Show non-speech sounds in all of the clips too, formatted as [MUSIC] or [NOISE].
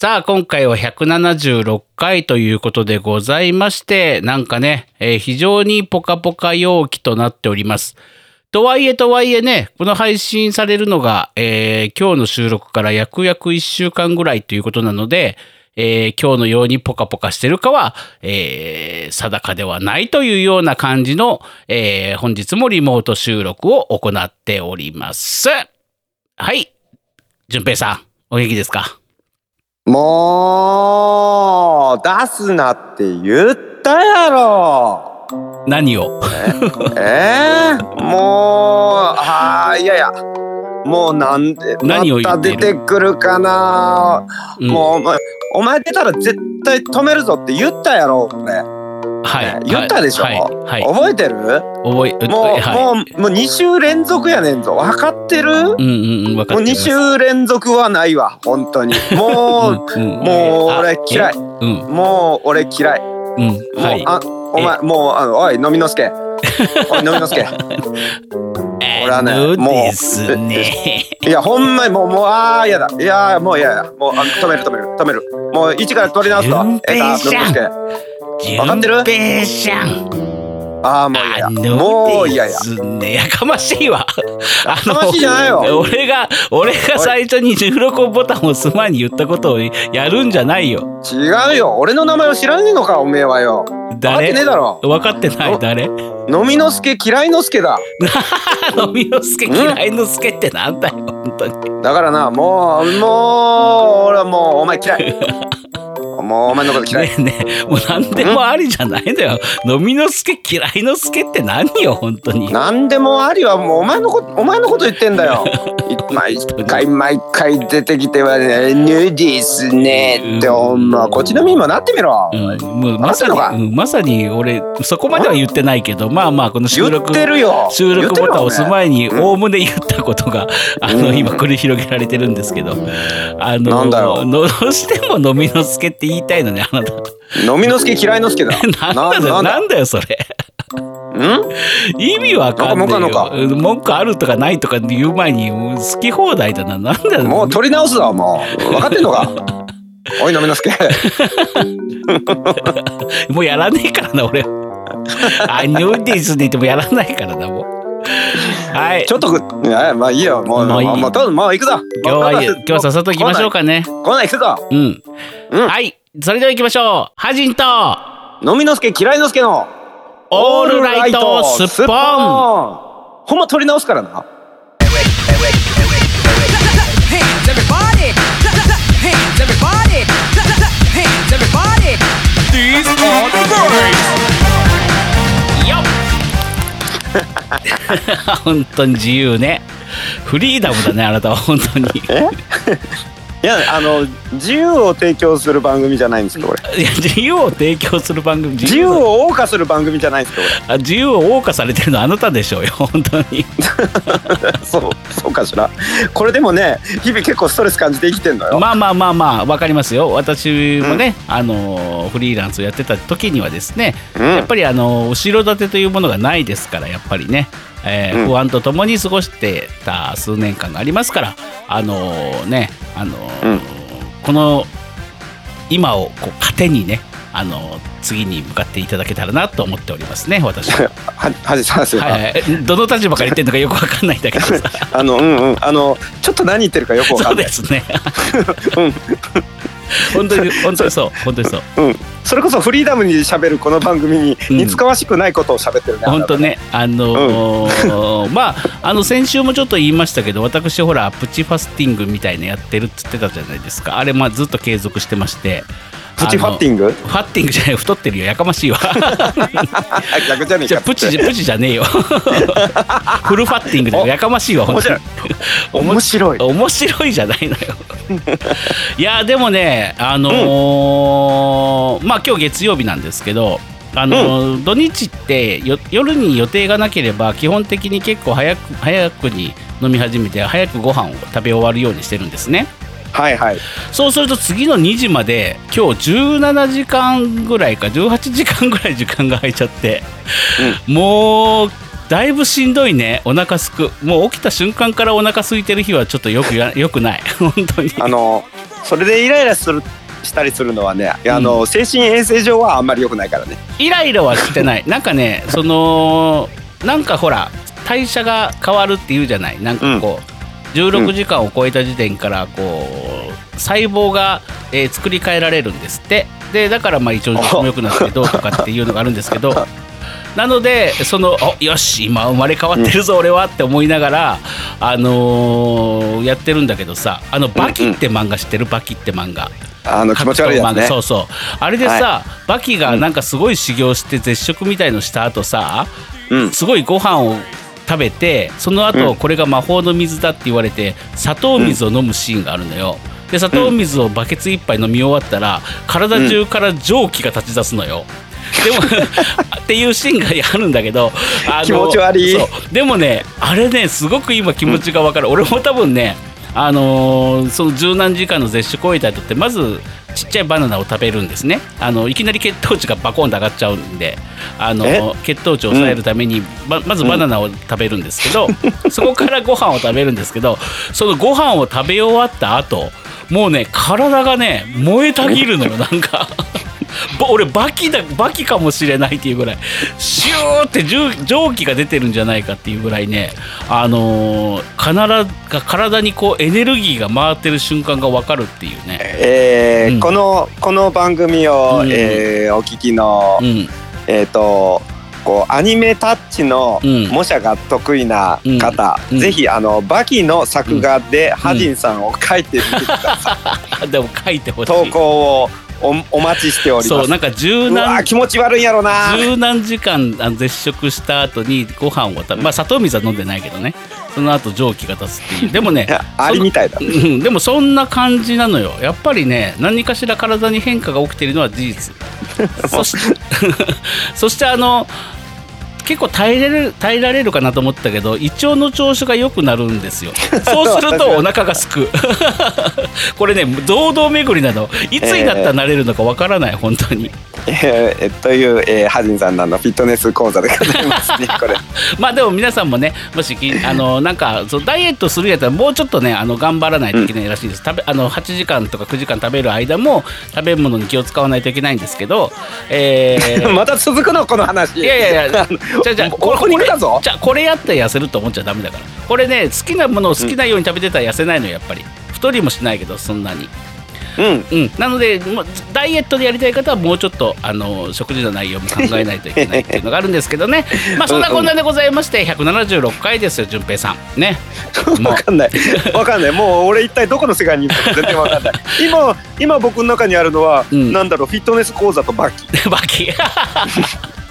さあ、今回は176回ということでございまして、なんかね、えー非常にポカポカ陽気となっております。とはいえとはいえね、この配信されるのが、えー今日の収録から約約1週間ぐらいということなので、えー今日のようにポカポカしてるかは、え定かではないというような感じの、え本日もリモート収録を行っております。はい。淳平さん、お元気ですか？もう、出すなって言ったやろ。何を？えー、もう、あーいやいや。もうなんで、何を言また出てくるかな、うんもうお前、お前出たら絶対止めるぞって言ったやろ、俺。はい。言ったでしょ、はい。はい。覚えてる？覚え、もう、はい。もう、もう2週連続やねんぞ。分かってる？うんうんうん、分かもう2ってます。週連続はないわ、本当に。もう、うんうんもう俺嫌い。うん、もう俺嫌い。うん、もう、はい。あお前もうあのおい飲みのすけおい飲みのすけ [LAUGHS] 俺はねあのもうですね。いやほんまにもうもうああやだいやもういやいやもうあの止める止める止めるもう一から取り直すわ順え平さんー飲みのすけわかってる？順平さん。ああもういやもういやいや。ね。やかましいわ。あやかましいじゃないよ。俺が、俺が最初に収録ボタンを押す前に言ったことをやるんじゃないよ。違うよ。俺の名前を知らねえのかおめえはよ。分かっ誰てねえだろ。分かってない。誰？飲みのすけ嫌いのすけだ。[LAUGHS] 飲みの助嫌いの助ってなんだよ、本当に。だからなもうもう俺はもうお前嫌い [LAUGHS] もうお前のこと嫌い。ねえねえ、もう何でもありじゃないんだよ。飲みの助嫌いの助って何よ、本当に。何でもありはもうお前のことお前のこと言ってんだよ。い [LAUGHS] 毎回毎回出てきてはね「ヌーですね」ってほんま。こっちの身にもなってみろ。うん、もうまさに、うんまさに俺、そこまでは言ってないけど、まあまあ、この収言録。収録ボタンを押す前に、うん。おおむね言ったことが、あの、うん今繰り広げられてるんですけど、あの、どうしても飲みの助って言いたいのね、あなた。飲みのすけ嫌いのすけだ。[LAUGHS] なんだよ、ななんだよ、それ。ん？意味わかんないよ。文句あるとかないとか言う前に、もう好き放題だな。なんだよ。もう取り直すぞもう分かってんのか？[LAUGHS] おい飲みのすけ。[LAUGHS] もうやらねえからな、俺。あ、ニューディーズで言ってもやらないからな、もう。はい。ちょっとまあいいよもうもういいもうもう行くぞ。今日は、今日はさっさと行きましょうかね。こんなん行くぞ。うん。うんはい。それでは行きましょう。ハジンと、飲みのすけ嫌いのすけのオールライトスッポン。ほんま取り直すからな。[LAUGHS] [LAUGHS] 本当に自由ね。フリーダムだね、あなたは本当に。いやあの自由を提供する番組じゃないんですよこれ。いや自由を提供する番組自由を謳歌する番組じゃないんですよこあ自由を謳歌されてるのはあなたでしょうよ本当にれ。[LAUGHS] そうそうかしら。これでもね日々結構ストレス感じて生きてんのよ。まあまあまあまあわかりますよ私もね、あのフリーランスをやってた時にはですね、うんやっぱりあの後ろ盾というものがないですからやっぱりね、えーうん不安とともに過ごしてた数年間がありますからあのねあの、うんこの今をこう糧にねあの次に向かっていただけたらなと思っておりますね私は。[LAUGHS] ははじさんすよ。はいはい、どの立場から言ってるのかよくわかんないんだけどさ [LAUGHS] あのうんうんあのちょっと何言ってるかよくわかない。そうんですね。[LAUGHS] 本当に本当にそう。本当にそう。うん。それこそフリーダムに喋るこの番組にうん。似つかわしくないことを喋ってるね。本当ね。あのー [LAUGHS] まああの先週もちょっと言いましたけど私ほらプチファスティングみたいなやってるっつってたじゃないですか。あれまあずっと継続してましてプチファッティング？グファッティングじゃない太ってるよやかましいわ。あ逆じゃねえか。じゃあ。プチプチじゃねえよ。[LAUGHS] フルファッティングだよ。おやかましいわ本当に。面白い。面白い。じゃないのよ。[LAUGHS] いやでもねあのーまあ今日月曜日なんですけどあのー土日ってよ夜に予定がなければ基本的に結構早く早くに飲み始めて早くご飯を食べ終わるようにしてるんですねはいはい。そうすると次の2時まで今日17時間ぐらいか18時間ぐらい時間が空いちゃって、もうだいぶしんどいねお腹すく。もう起きた瞬間からお腹空いてる日はちょっとよくや [LAUGHS] よくない。本当に。あのそれでイライラするしたりするのはねあの、精神衛生上はあんまり良くないからね。イライラはしてない。[LAUGHS] なんかねそのなんかほら代謝が変わるって言うじゃない。なんかこう、16時間を超えた時点からこう細胞が、えー作り変えられるんですって。でだからまあ一応も良くなってどうとかっていうのがあるんですけど。[LAUGHS] なのでそのおよし今生まれ変わってるぞ俺はって思いながら、あのーやってるんだけどさ。あの「バキ」って漫画知ってる「バキ」って漫画。あの気持ち悪いやつね。そうそう。あれでさ、バキがなんかすごい修行して絶食みたいのした後さ、うん。すごいご飯を食べてその後、うん。これが魔法の水だって言われて砂糖水を飲むシーンがあるのよ。で砂糖水をバケツ一杯飲み終わったら体中から蒸気が立ち出すのよ。でも [LAUGHS] っていうシーンがあるんだけどあの気持ち悪い。そう。でもねあれねすごく今気持ちが分かる、俺も多分ねあのーその十何時間の絶食を終えた後ってまずちっちゃいバナナを食べるんですね。あのいきなり血糖値がバコンと上がっちゃうんであのえ？血糖値を抑えるために、ままずバナナを食べるんですけど、そこからご飯を食べるんですけどそのご飯を食べ終わった後もうね体がね燃えたぎるのよなんか。ぼ俺バキだバキかもしれないっていうぐらい。シューって蒸蒸気が出てるんじゃないかっていうぐらいね。あのー必ず体にこうエネルギーが回ってる瞬間が分かるっていうね、えーうん。このこの番組を、うん。えーお聞きの、うん、えっ、とこうアニメタッチのうん。模写が得意な方、うん。ぜひあのバキの作画でハジンさんを書いてみてください、あ [LAUGHS] でも書いてほしい。投稿をおお待ちしております。そうなんか十うわ何気持ち悪いんやろな。十何時間あの絶食した後にご飯を食べまあ砂糖水は飲んでないけどね。その後蒸気が立つっていう。でもねありみたいだ。うん、でもそんな感じなのよ。やっぱりね何かしら体に変化が起きているのは事実。[LAUGHS] そして [LAUGHS] そしてあの結構耐えれる耐えられるかなと思ったけど胃腸の調子が良くなるんですよ。[LAUGHS] そうするとお腹がすく。[LAUGHS] これね堂々巡りなの。いつになったらなれるのかわからない本当に。えーえという、えーハジンさんのフィットネス講座でございますね [LAUGHS] これ。まあでも皆さんもねもしきあのなんかそうダイエットするやったらもうちょっとねあの頑張らないといけないらしいです、食べあの8時間とか9時間食べる間も食べ物に気を使わないといけないんですけど、えーまた続くのこの話。いやいやいやじゃあじゃあここに来たぞ。じゃあこれやったら痩せると思っちゃダメだから。これね好きなものを好きなように食べてたら痩せないのよやっぱり。太りもしないけどそんなに。うん。うん。なのでダイエットでやりたい方はもうちょっとあの食事の内容も考えないといけないっていうのがあるんですけどね。[LAUGHS] まあそんなこんなでございまして176回ですよ淳平さん。ね。も [LAUGHS] うわかんない。わかんない。もう俺一体どこの世界にいるのか全然わかんない。[LAUGHS] 今今僕の中にあるのは、うん。なんだろうフィットネス講座とバキ。バキ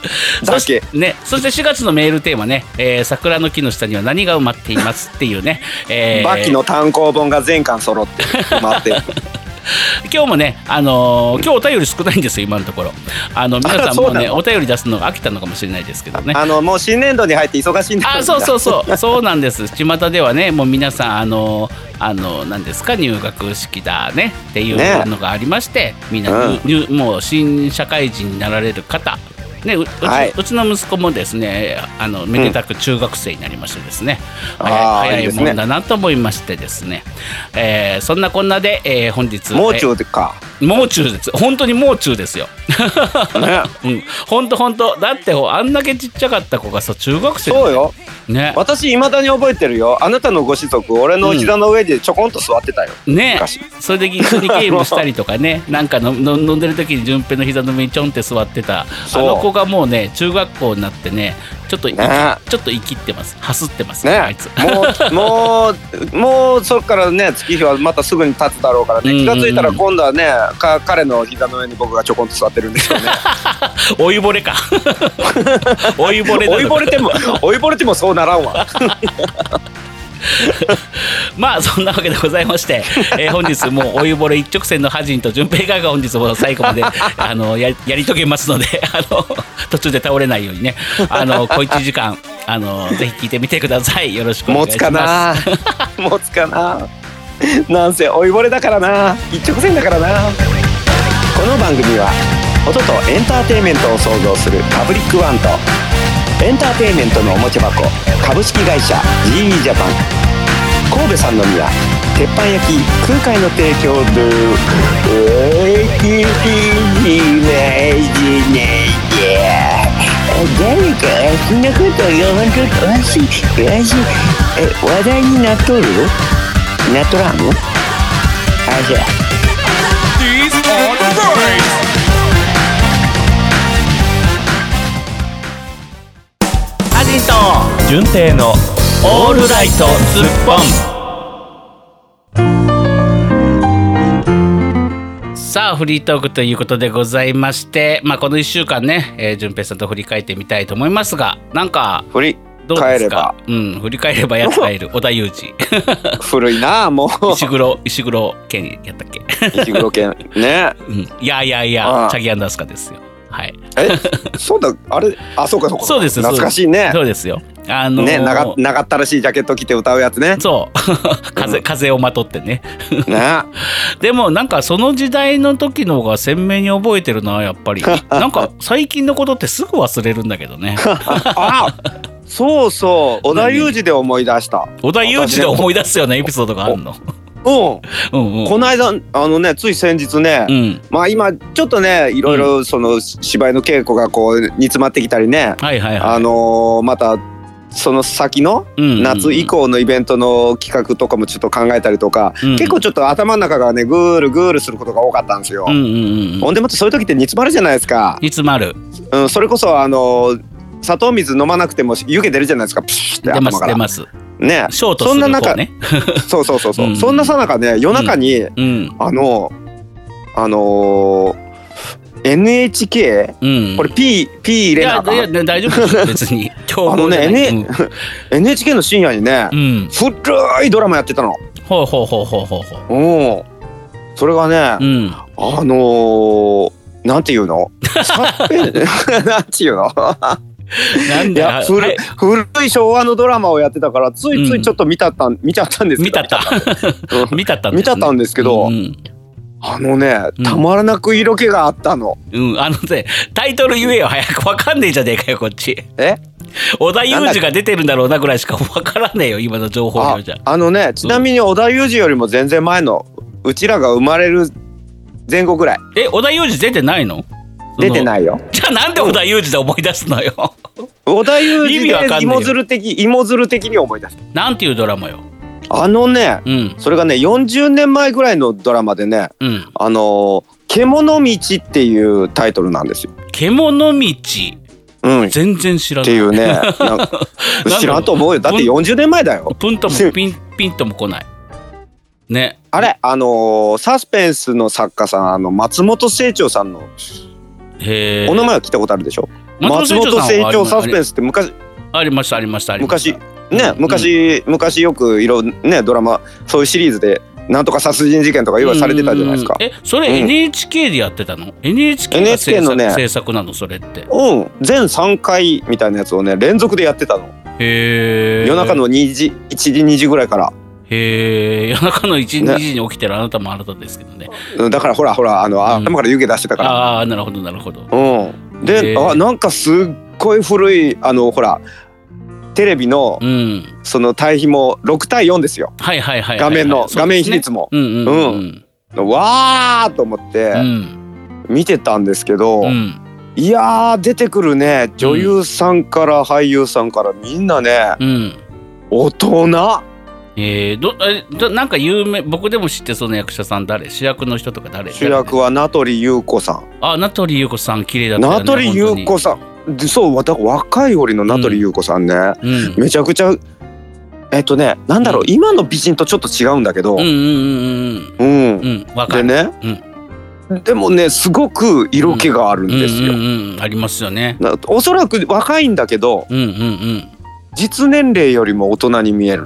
[LAUGHS] ね、そして4月のメールテーマね、えー桜の木の下には何が埋まっていますっていうね、えー。バキの単行本が全巻揃って待って。る [LAUGHS] 今日もね、あのー今日お便り少ないんですよ今のところ。あの皆さんもねお便り出すのが飽きたのかもしれないですけどね。あのもう新年度に入って忙しいんだあそうそうそう。そうなんです。巷ではねもう皆さんあのあの何ですか？入学式だね。っていうねのがありまして、みんな、うん。入もう新社会人になられる方ね、ううちはい。うちの息子もですねあのめでたく中学生になりましてですね、あー早いもんだなと思いましてですね、えーそんなこんなで、えー本日もう中でか、えーもう中です。本当にもう中ですよ。ね、[LAUGHS] うん。本当本当。だってほあんだけちっちゃかった子がさ中学生そうよ。ね。私いまだに覚えてるよ。あなたのご子息俺の膝の上でちょこんと座ってたよ、ね。昔。それで一緒にゲームしたりとかね。[LAUGHS] なんかのの飲んでる時に順平の膝の上にちょんって座ってた。あの子がもうね中学校になってねちょっとね。ちょっと生きってます。走ってますね。あいつ。もうもうもうそっからね月日はまたすぐに経つだろうからね、気がついたら今度はねか彼の膝の上に僕がちょこんと座ってるんですよね。[LAUGHS] お湯惚れ [LAUGHS] か。お湯惚れなの追いぼれても追いぼれてもそうならんわ [LAUGHS] まあそんなわけでございまして、えー本日もうお湯惚れ一直線のハジンと順平がが本日も最後まであのややり遂げますので [LAUGHS] あの途中で倒れないようにねあの小1時間あのぜひ聞いてみてください。よろしくお願いし持つかまな？す。[LAUGHS] 持つかな？なんせ老いぼれだからな。一直線だからな。この番組は音とエンターテインメントを創造するパブリックワンとエンターテインメントのおもちゃ箱株式会社 GE ジャパン神戸三宮鉄板焼き空海の提供で。おいしいね誰かそんなこと言わんとってわしわしえ話題になっとる？なっとらん？のあじゃあ。These are the birds. アジト純正のオールライトスッポン。さあフリートークということでございまして、まあ、この1週間ね、えー、順平さんと振り返ってみたいと思いますがなんか振りどうです帰ればか？うん振り返ればやつがいる織田裕二。[LAUGHS] 古いなもう。石黒石黒健やったっけ、石黒犬ね。[LAUGHS] うん、いやいやいやチャギアンダースカですよはい。えそうだあれあそうかそうか。そうです懐かしいね。そうですよ。あのーね長長ったらしいジャケット着て歌うやつね。そう。[LAUGHS] 風風をまとってね。ね。[LAUGHS] でもなんかその時代の時の方が鮮明に覚えてるなやっぱり。[LAUGHS] なんか最近のことってすぐ忘れるんだけどね。あそうそう。織田裕二で思い出した。織田裕二で思い出すようなエピソードがあるのうん。うんうん。この間あのねつい先日ね、うん。まあ今ちょっとねいろいろその芝居の稽古がこう煮詰まってきたりね、はいはいはい。あのーまたその先のうんうんうん。夏以降のイベントの企画とかもちょっと考えたりとか、うん。結構ちょっと頭の中がねぐーるぐーるすることが多かったんですよ。うんうんうんほんでまたそういう時って煮詰まるじゃないですか。煮詰まる。うん、それこそあのー砂糖水飲まなくても湯気出るじゃないですか。プシュって出ま頭から。す出ますね。ショートするそんな中方ね [LAUGHS] そうそうそうそう、うん。そんなさなかね夜中に、うん。あのあのー NHK うん。これ P, P 入いやれな？あかんいや大丈夫です [LAUGHS] 別に。今あのねね N- NHK の深夜にね、うん、うん、古いドラマやってたの。ほうほうほうほうほうほう。う。ん。それがね、うん。あのー、なんていうの？[LAUGHS] なんていうの？[LAUGHS] なんいやだ古,、はい。い、古い昭和のドラマをやってたからついついちょっと見たったん、見ちゃったんですけど見たった。うん。見たったんですね。見たったんですけど、うんあのねうんたまらなく色気があったの。うん、あのね、タイトル言えよ、早く。わかんねえじゃねえかよ、こっち。え？織田裕二が出てるんだろうなぐらいしかわからねえよ、今の情報じゃ。あのねちなみに織田裕二よりも全然前のうちらが生まれる前後ぐらい。え、織田裕二出てないの？い。出てないよ。じゃあなんで織田裕二で思い出すのよ。織田裕意二で味わかんねえよ芋づる的芋づる的に思い出す。なんていうドラマよ。あのねうん、それがね40年前ぐらいのドラマでねうん。あのー獣道っていうタイトルなんですよ。獣道？うん。っ全然知らない。ていうね。[LAUGHS] なん知らんと思うよ。だって40年前だよ。プンとも [LAUGHS] ピン、ピンとも来ない。ね。あれあのーサスペンスの作家さんあの松本清張さんのお名前は聞いたことあるでしょ？松本清清張サスペンスって昔ありました、ありました、ありました。昔ね昔昔よくいろんねドラマそういうシリーズでなんとか殺人事件とか言わされてたじゃないですかうん。うんうんえ、それうん NHK でやってたの ?NHK が制 NHK の作ね制作なの、それって。うん全3回みたいなやつをね連続でやってたの。へえ。夜中の2時1時2時ぐらいから。へえ [LAUGHS] 夜中の1、ね2時に起きてるあなたもあなたですけどね。うんだからほらほらあの、ん頭から湯気出してたから。ああ、なるほど、なるほど。うん、へで、ーあなんかすっごい古いあのほらテレビのうん。その対比も6対4ですよはいはいはい。画面の、画面比率も。うんうんうんわーと思ってうん。見てたんですけど、うん。いやー出てくるね女優さんから俳優さんからみんなねうん。大人えー、どえどなんか有名僕でも知ってそうな役者さん誰？主役の人とか誰？主役は名取裕子さん。あ名取裕子さん綺麗だったよね名取裕子さん。でそう若い折の名取裕子さんね、うん。めちゃくちゃえっとねなんだろう、うん。今の美人とちょっと違うんだけど、うんうんうんうん。うん。うんうんでね、でもねすごく色気があるんですよ。うんうんうん。ありますよね。なおそらく若いんだけどうんうんうん。実年齢よりも大人に見える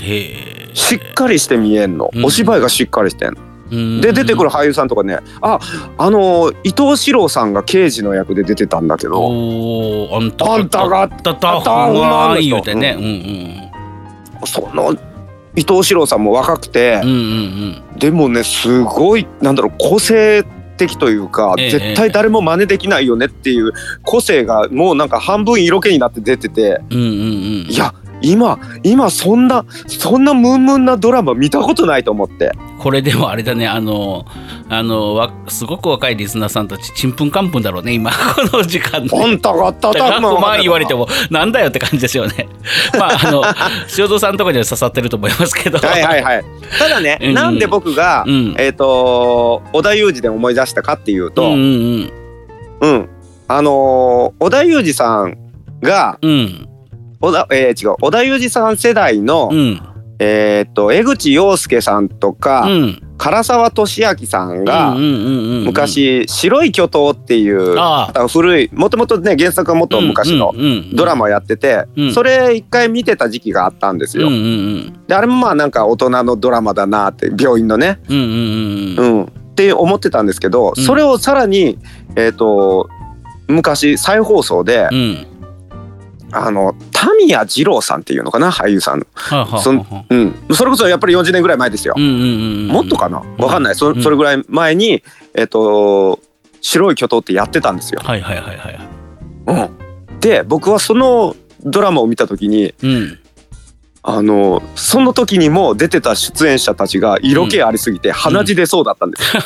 へえ。しっかりして見えんの、うん。お芝居がしっかりしてんの。で出てくるる俳優さんとかねああの伊藤四郎さんが刑事の役で出てたんだけど。あんたあんたがあったたほんま言うてね。うんその伊藤四郎さんも若くて。うんうんうん。うんでもねすごいなんだろう個性的というか、ええ絶対誰も真似できないよねっていう個性がもうなんか半分色気になって出てて。うんうんうん。いや今今そんなそんなムンムンなドラマ見たことないと思って。これでもあれだねあのあのわすごく若いリスナーさんたちちんぷんかんぷんだろうね今 [LAUGHS] この時間で。ほんただからとまあ言われてもなんだよって感じですよね。[LAUGHS] まああの塩蔵さんとかには刺さってると思いますけど。はいはいはい。ただね、うん。なんで僕が、うん。えっ、と織田裕二で思い出したかっていうと、うんううん。んうん。あのー織田裕二さんがうん織田、えー違う織田裕二さん世代の、うん。えっ、と江口洋介さんとか、うん。唐沢俊明さんが、昔「白い巨頭」っていう古いもともとね原作はもっと昔のドラマをやってて、うん。それ一回見てた時期があったんですよ。であれもまあなんか大人のドラマだなって病院のね、うんって思ってたんですけど、うん。それをさらにえっ、と昔再放送で、うんあのタミヤ二郎さんっていうのかな？俳優さん。の、はあはあはあそんうん、それこそやっぱり40年ぐらい前ですよ。うんうんうんもっとかな？わかんない。そうん。それぐらい前に、えっと白い巨頭ってやってたんですよ。はいはいはいはい。うん、で僕はそのドラマを見た時にうん。あのその時にも出てた出演者たちが色気ありすぎて鼻血出そうだったんですよ。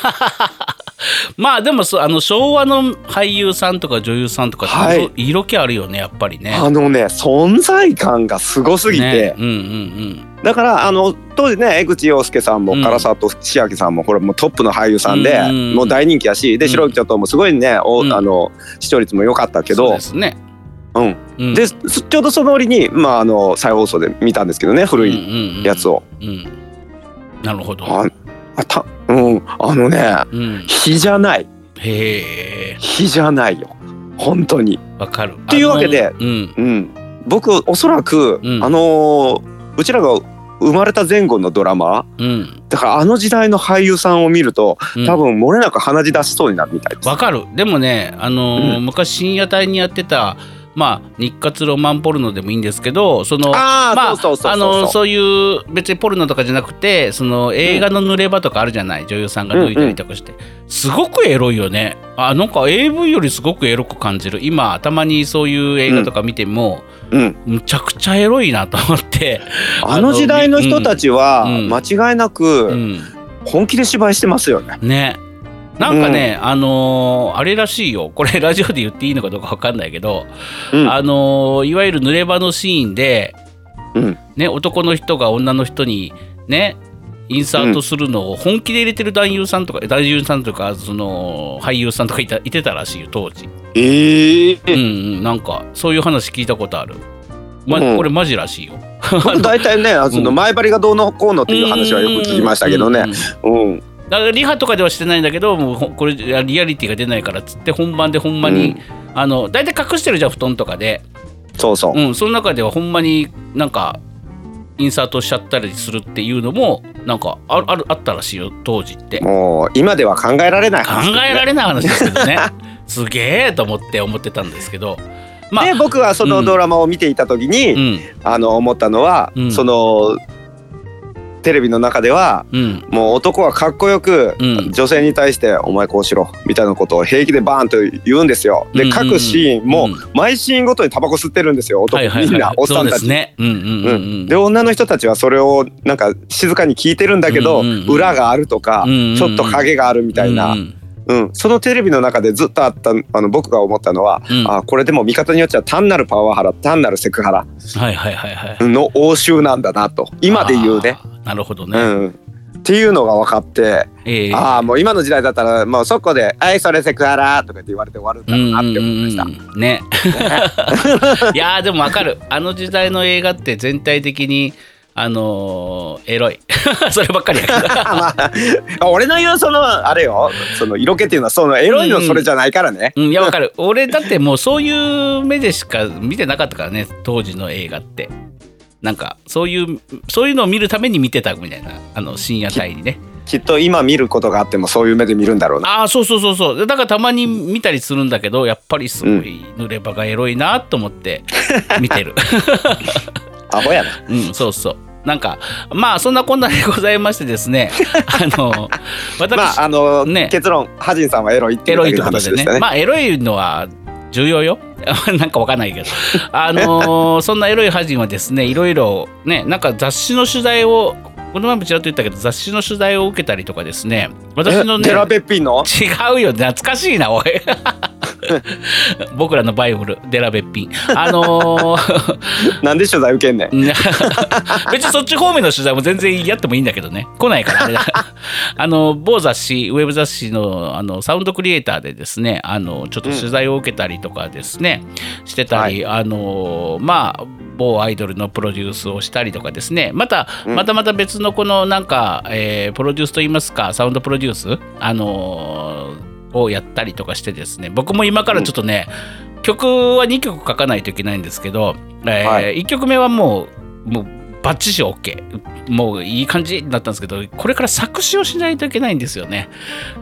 [LAUGHS] [LAUGHS] まあでもあの昭和の俳優さんとか女優さんとかってはい。色気あるよねやっぱりね。あのね存在感がすごすぎて、ねうんうんだからあの当時ね江口洋介さんもうん。唐沢と千秋さんもこれもうトップの俳優さんで、うんもう大人気やしでうん。白い巨頭もすごいね、おうん。あの視聴率も良かったうん。けど。そうですね。うん。うん。で、すちょうどその折に、まあ、あの再放送で見たんですけどね古いやつを。うんうんうん。うん。なるほど。ああたうんあのねうん、日じゃない。へえ。日じゃないよ。本当に。わかる。というわけでうん。うん、僕おそらく、うん。あのーうちらが生まれた前後のドラマうん。だからあの時代の俳優さんを見るとうん。多分漏れなく鼻血出しそうになるみたいです。わかる。でもねあのーうん。昔深夜帯にやってたまあ日活ロマンポルノでもいいんですけどそのああ、まあそういう別にポルノとかじゃなくてその映画の濡れ場とかあるじゃない、女優さんが脱いだりとかして、すごくエロいよね。あなんか AV よりすごくエロく感じる。今たまにそういう映画とか見ても、うん、むちゃくちゃエロいなと思って、[LAUGHS] あの時代の人たちはうん。間違いなうくん、本気で芝居してますよね。ねなんかね、あのーあれらしいよ。これラジオで言っていいのかどうか分かんないけど、うん。あのーいわゆる濡れ場のシーンで、うん。ね、男の人が女の人にねインサートするのを本気で入れてる男優さんとか男優さんとかその俳優さんとかいたいてたらしいよ当時、ええ。うんうん、なんかそういう話聞いたことある、まうん。これマジらしいよ。僕大体ねその前張りがどうのこうのっていう話はよく聞きましたけどね。うんだからリハとかではしてないんだけどもうほこれリアリティが出ないからっつって本番でほんまに、あの大体隠してるじゃん布団とかで、そうそう。うん、その中ではほんまになんかインサートしちゃったりするっていうのもなんかああるあったらしいよ当時って。考もう今では考えられない話ね。えられない話ですけどね。[LAUGHS] すげえと思って思ってたんですけど。まあで僕はそのドラマを見ていた時に、うん。あの思ったのは、うん。そのテレビの中ではうん。もう男はかっこよく、うん。女性に対して「お前こうしろ」みたいなことを平気でバーンと言うんですよ。でうんうんうん。各シーンもうん。毎シーンごとにタバコ吸ってるんですよ男、みんなおっさんでたち。すねうんで女の人たちはそれをなんか静かに聞いてるんだけど、裏があるとか、ちょっと影があるみたいな、うんうんそのテレビの中でずっとあったあの僕が思ったのは、うん。あこれでも見方によっちゃ単なるパワハラ単なるセクハラの応酬なんだなと今で言うね。なるほどね、うん、っていうのが分かって、ええ。ああもう今の時代だったらもうそこで「はいそれセクハラ」とかって言われて終わるんだろうなって思いました。うんうんうんね。[LAUGHS] いやーでもわかる。あの時代の映画って全体的にあのーエロい。[LAUGHS] そればっかりやけど。[LAUGHS] まあ、俺の言うそのあれよ。その色気っていうのはそのエロいのそれじゃないからね。うん。いやわかる。俺だってもうそういう目でしか見てなかったからね。当時の映画って。なんかそういうそういうのを見るために見てたみたいな。あの深夜帯にね。きっと今見ることがあってもそういう目で見るんだろうな。ああそうそうそうそう。だからたまに見たりするんだけどやっぱりすごい濡れ場がエロいなと思って見てる。[LAUGHS] アホやな。うんそうそうなんかまあそんなこんなでございましてですね。[LAUGHS] あの私、まああの、ね。結論ハジンさんはエロいっていうだ話でしたね。まあエロいのは重要よ。[LAUGHS] なんかわかんないけど。あのー [LAUGHS] そんなエロいハジンはですねいろいろねなんか雑誌の取材をこの前もちらっと言ったけど雑誌の取材を受けたりとかですね。私のねテラベッピンの？違うよ。懐かしいなおい [LAUGHS] 僕らのバイブルデラべっぴんあのー [LAUGHS] なんで取材受けんねん。[LAUGHS] 別にそっち方面の取材も全然やってもいいんだけどね。来ないからあれだ。あの某雑誌ウェブ雑誌のあのサウンドクリエイターでですねあのちょっと取材を受けたりとかですね、してたり、あのまあ某アイドルのプロデュースをしたりとかですね。また、うん。またまた別のこのなんか、えープロデュースといいますかサウンドプロデュースあのをやったりとかしてですね僕も今からちょっとね、曲は2曲書かないといけないんですけど、えは1曲目はもうもうバッチシ OK もういい感じになったんですけどこれから作詞をしないといけないんですよね。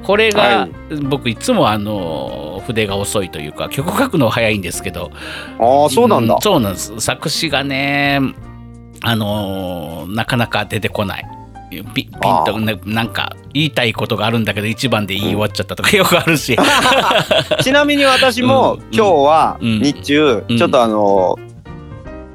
これが、はい。僕いつもあの筆が遅いというか曲書くのは早いんですけど。ああそうなんだ。んそうなんです。作詞がねあのなかなか出てこないピピンとねなんか言いたいことがあるんだけど一番で言い終わっちゃったとか [LAUGHS] よくあるし。[LAUGHS] ちなみに私もうん今日はうん。日中うん。ちょっとあの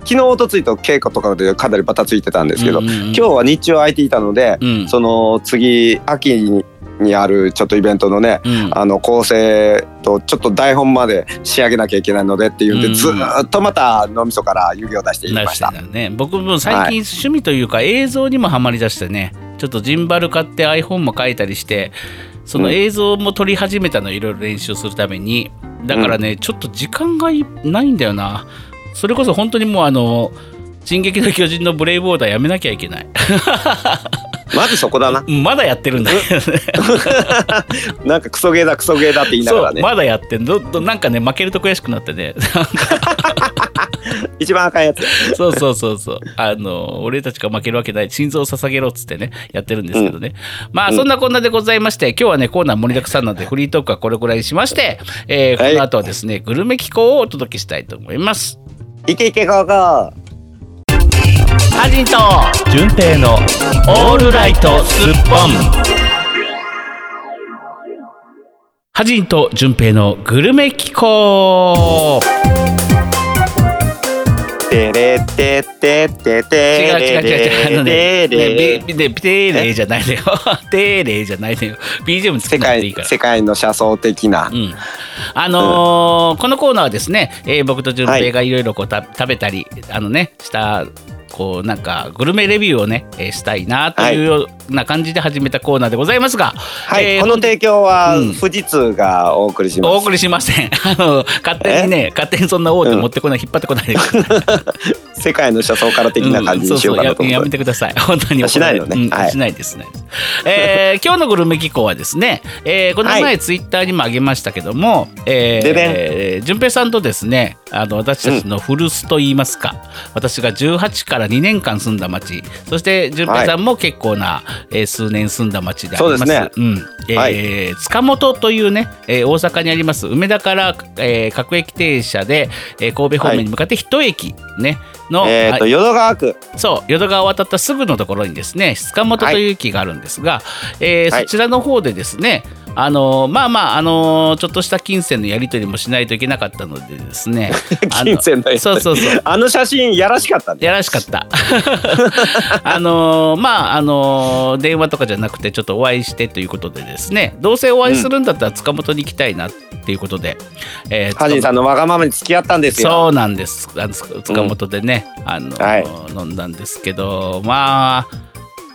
昨日おとついと稽古とかでかなりバタついてたんですけど今日は日中空いていたのでうん。その次秋ににあるちょっとイベントのねうん。あの構成とちょっと台本まで仕上げなきゃいけないのでっていうんうん。でずーっとまた脳みそから湯気を出していきました。ね。僕も最近趣味というか映像にもハマりだしてねちょっとジンバル買って iPhone も書いたりしてその映像も撮り始めたのいろいろ練習するためにだからね、ちょっと時間がいないんだよな。それこそ本当にもうあの「進撃の巨人」のブレイブオーダーやめなきゃいけないまずそこだな。まだやってるんだけどねなんかクソゲーだクソゲーだって言いながらね。まだやってんどどなんかね負けると悔しくなってね一番赤いやつ。そうそうそうそう。あの、俺たちが負けるわけない。心臓を捧げろっつってね、やってるんですけどね。まあ、そんなこんなでございまして、今日はね、コーナー盛りだくさんなので、フリートークはこれぐらいにしまして、えーはいこの後はですね、グルメ機構をお届けしたいと思います。いけいけゴーゴー。ハジンと、純正のオールライトスッポン。ハジンと順平のグルメ機構。てれてててて違う違う違う違う。あのね、てねれビねテーレーじゃないのよ。[LAUGHS] テーレーじゃないのよ。BGM 作世んなくていいから。界世界の車窓的なう。ん、あのーこのコーナーはですね、えー僕と順平がいろいろこうた食べたりあのねしたこうなんかグルメレビューをね、えーしたいなというような感じで始めたコーナーでございますが、はい、えーこの提供はうん富士通がお送りします。お送りしません。[LAUGHS] あの勝手にね勝手にそんな大手持ってこない、引っ張ってこないで。[LAUGHS] 世界の車窓から的な感じにしようかなとうやや思って。めてください。[LAUGHS] 本当にしないのねうんはいしないですね。えー今日のグルメ機構はですね、えーこのは前ツイッターにもあげましたけども、えーでねえー順平さんとですね、あの私たちの古巣と言いますか、私が18から2年間住んだ町、そして順平さんも結構な、えー数年住んだ町であります。そうですね。うん。えーはい。塚本というね、えー大阪にあります梅田から、えー各駅停車で、えー神戸方面に向かって一駅ね、の、えっと淀川区。そう淀川を渡ったすぐのところにですね塚本という駅があるんですが、えーはい。そちらの方でですねあのまあまああのちょっとした金銭のやり取りもしないといけなかったのでですね [LAUGHS] 金銭のやりそうそうそうあの写真やらしかったね。やらしかった。[LAUGHS] あのーまああのー電話とかじゃなくてちょっとお会いしてということでですねどうせお会いするんだったら塚本に行きたいなっていうことで、えーハジンさんのわがままに付き合ったんですよ。そうなんです。あのつ塚本でね、あの、はい飲んだんですけど、まあ。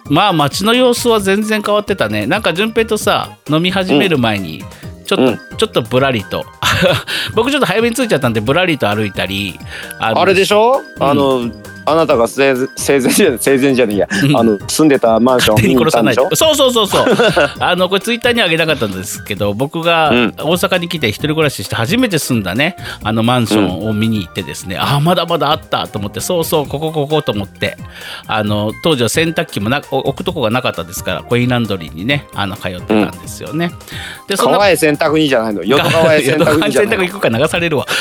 まあ街の様子は全然変わってたね。なんか順平とさ飲み始める前にちょっと、うん。ちょっとぶらりと。[LAUGHS] 僕ちょっと早めに着いちゃったんでぶらりと歩いたりあれでしょ、あのあなたが生前生前じゃない生前じゃねえや、うん。あの住んでたマンション見に行殺さないったんでしょ？とそうそうそうそう。[LAUGHS] あのこれツイッターにはあげなかったんですけど僕がうん。大阪に来て一人暮らしして初めて住んだねあのマンションを見に行ってですね、ああまだまだあったと思ってそうそうここここと思ってあの当時は洗濯機もな置くとこがなかったですからコインランドリーにねあの通ってたんですよね、でそんな川へ洗濯にじゃないの。淀川へ洗濯にじゃないの。濯行くから流されるわ。[LAUGHS]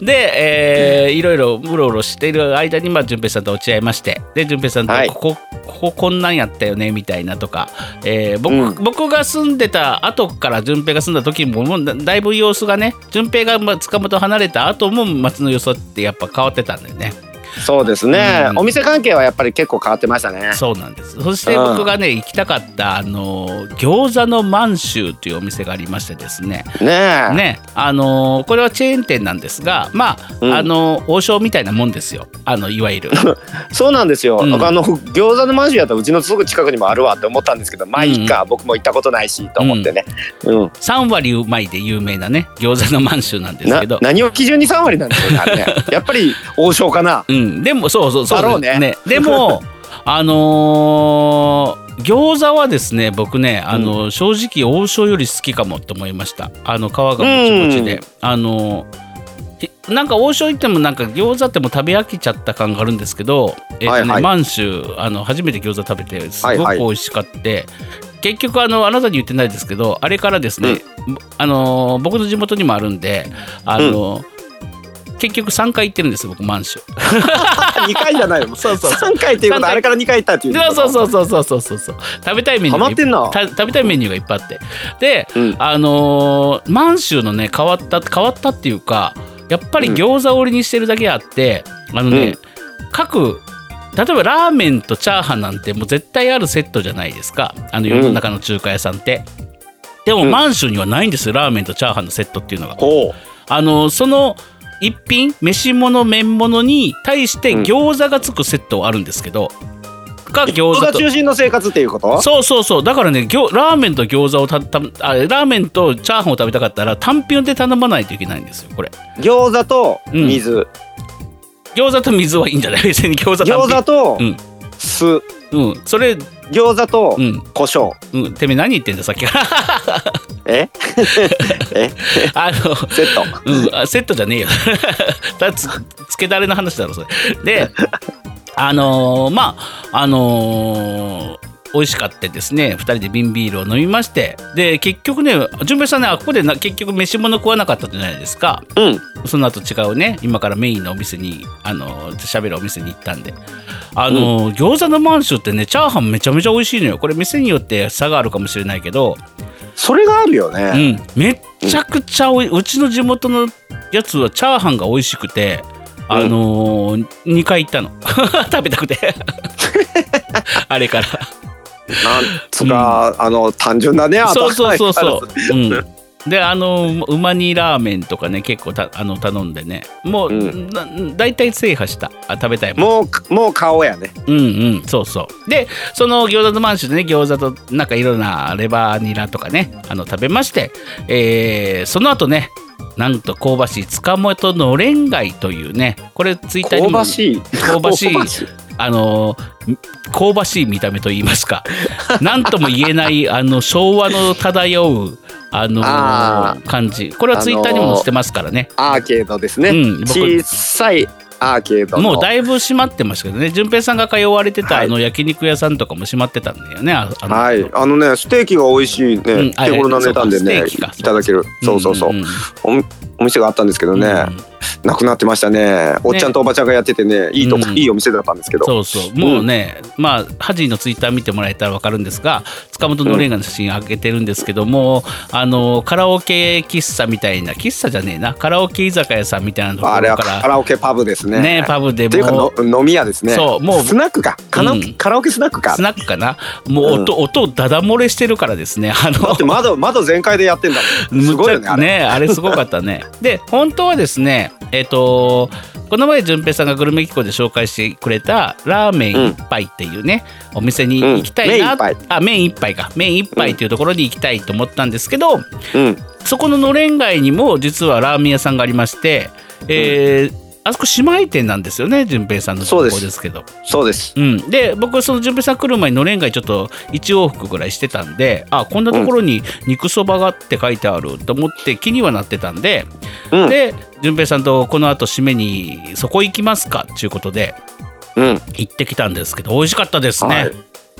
で、えーいろいろうろうろしている間にまあ順平さんと落ち合いましてで順平さんとはいここ,、こここんなんやったよねみたいなとか、えー僕うん僕が住んでた後から順平が住んだ時ももうだだいぶ様子がね順平がまあ塚本離れた後も街の様子ってやっぱ変わってたんだよね。そうですね、うん。お店関係はやっぱり結構変わってましたね。そうなんです。そして僕がね行きたかったあの餃子の満州というお店がありましてですね。ねえ。ねあのこれはチェーン店なんですがまあ、うん。あの王将みたいなもんですよ。あのいわゆる。[LAUGHS] そうなんですよ、うん。あの餃子のマンションやったらうちのすぐ近くにもあるわって思ったんですけどまあいいか、僕も行ったことないしと思ってね、うん。3割うまいで有名なね餃子の満州なんですなけど。何を基準に3割なんですよねあれね。やっぱり王将かな。うん、でもそうそうそうだろうね。でも [LAUGHS] あのー餃子はですね僕ねあの、正直王将より好きかもって思いました。あの皮がもちもちで、うん。あのいなんか王将行ってもなんか餃子ってもう食べ飽きちゃった感があるんですけど、えっとねはいはい。満州あの初めて餃子食べてすごくはいはい。美味しかって、結局あのあなたに言ってないですけどあれからですね、あの僕の地元にもあるんであの、結局3回行ってるんです僕満州2回じゃないそうそうそう。3回っていうことあれから2回行ったっていうそうそうそうそうそうそうそう。食べたいメニュー食べたいメニューがいっぱいあって。で、うん、あのー、満州のね変わった変わったっていうかやっぱり餃子折りにしてるだけあって、うん、あのね、うん、各例えばラーメンとチャーハンなんてもう絶対あるセットじゃないですか。あの世の中の中華屋さんって、でも満州にはないんですよラーメンとチャーハンのセットっていうのが。あのその、一品飯物麺物に対してうん。餃子がつくセットはあるんですけど、がう餃餃子と子中心の生活っていうこと？そうそうそう。だからね餃ラーメンと餃子をたたあラーメンとチャーハンを食べたかったら単品で頼まないといけないんですよこれ。餃子と水、餃子と水はいいんじゃない？別に餃子餃子とうん。酢、うん。それ餃子とうん胡椒、うん。てめえ何言ってんださっき。からえ？[LAUGHS] え？あのセット？うん、あセットじゃねえよ。[LAUGHS] だつつけだれの話だろそれ。であのーまああのー美味しかってですね2人で瓶ビールを飲みましてで結局ね純平さんねあここでな結局飯物食わなかったじゃないですか。うん。その後違うね今からメインのお店にあの喋るお店に行ったんで。あの、餃子の満州ってねチャーハンめちゃめちゃ美味しいのよ。これ店によって差があるかもしれないけど。それがあるようね、ん、めっちゃくちゃおいうちの地元のやつはチャーハンが美味しくて、あのー、2回行ったの。[LAUGHS] 食べたくて。[LAUGHS] あれからなんつうか、あの単純だねそうそうそうそう。うん、であのうま煮ラーメンとかね結構たあの頼んでね。もう、うん。な大体制覇した。あ食べたいもうもう顔やね。うんうん。そうそう。でその餃子の満州でね餃子となんかいろんなレバーニラとかねあの食べまして、えーその後ねなんと香ばしい塚本のれん貝というね。これツイッターに香もばしい。香ばしい。あの香ばしい見た目といいますか。[LAUGHS] 何とも言えないあの昭和の漂うあのあ感じ。これはツイッターにも載せてますからね、アーケードですね、うん僕小さいアーケードの。もうだいぶ閉まってましたけどね。順平さんが通われてた、はい。あの焼肉屋さんとかも閉まってたんだよね。ああのはい。あのねステーキが美味しいね、うん。あ手頃な値段でねいただける。そうそうそう、んんん。おお店があったんですけどね、うんなくなってましたね。おっちゃんとおばちゃんがやっててねいいとこ、うん。いいお店だったんですけど。そうそう。もうね、まあハジのツイッター見てもらえたら分かるんですが塚本のれんがの写真上げてるんですけども、あのカラオケ喫茶みたいな喫茶じゃねえな。カラオケ居酒屋さんみたいなとこあれはろからカラオケパブですね。ねパブでっていうか飲み屋ですね。そうもう。スナックか。カラオケ,、うん。カラオケスナックか。スナックかな。もう音,、音ダダ漏れしてるからですね。あの。だって窓窓全開でやってんだもん。すごいよねあれ。ねあれすごかったね。で本当はですねえっ、とこの前淳平さんがグルメ機構で紹介してくれたラーメン一杯っていうね、お店に行きたいな、うんあ麺一杯か。麺一杯っていうところに行きたいと思ったんですけど、うん。そこののれん街にも実はラーメン屋さんがありまして、えーあそこ姉妹店なんですよね淳平さんの情報そうです。けど。そうです。うん、で僕その順平さん来る前にのれん街ちょっと1往復ぐらいしてたんであこんなところに肉そばがって書いてあると思って気にはなってたんで、うん。で順平さんとこの後締めにそこ行きますかっていうことでうん。行ってきたんですけど美味しかったですね、はい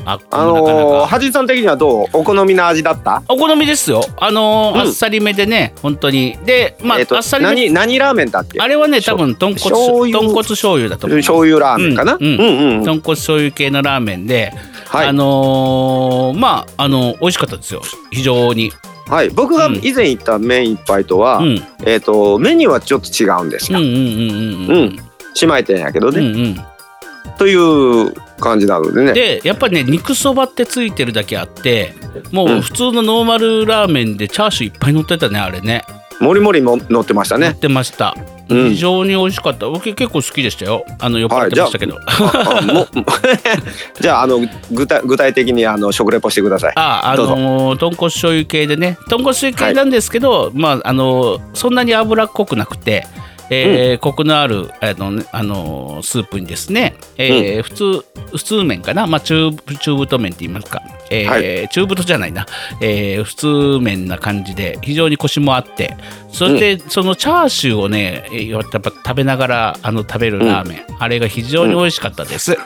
ああのー、はじさん的にはどう？お好みの味だった？お好みですよ。あのーうん。あっさりめでね本当に。でまあ、えっとあっさりめ何何ラーメンだっけ？あれはね多分豚骨豚骨醤油だと思う。醤油ラーメンかな、うんうん。うんうん豚骨醤油系のラーメンで、はい。あのーまああの美味しかったですよ。非常に、はい、僕がうん。以前行った麺一杯とは、うん、うんえっ、とメニューはちょっと違うんですよ、うんうんうんうんうん姉妹店やけどね、うんうん。という感じなのでね。でやっぱりね肉そばってついてるだけあってもううん。普通のノーマルラーメンでチャーシューいっぱい乗ってたねあれね。もりもりも乗ってました乗っねてました、うん。非常に美味しかった。僕結構好きでしたよ。あの酔っ払ってましたけど、あもじゃあ [LAUGHS] あの具体具体的にあの食レポしてください。ああのー豚骨醤油系でね。豚骨醤油系なんですけど、まああのーそんなに脂っこくなくて、えーコクのあるあの、ねあのースープにですね、えー普通普通麺かな、まあ、中中太麺って言いますか、えーは中太じゃないな、えー普通麺な感じで非常にコシもあってそしてそのチャーシューをねえーやっぱ食べながらあの食べるラーメン、あれが非常に美味しかったです。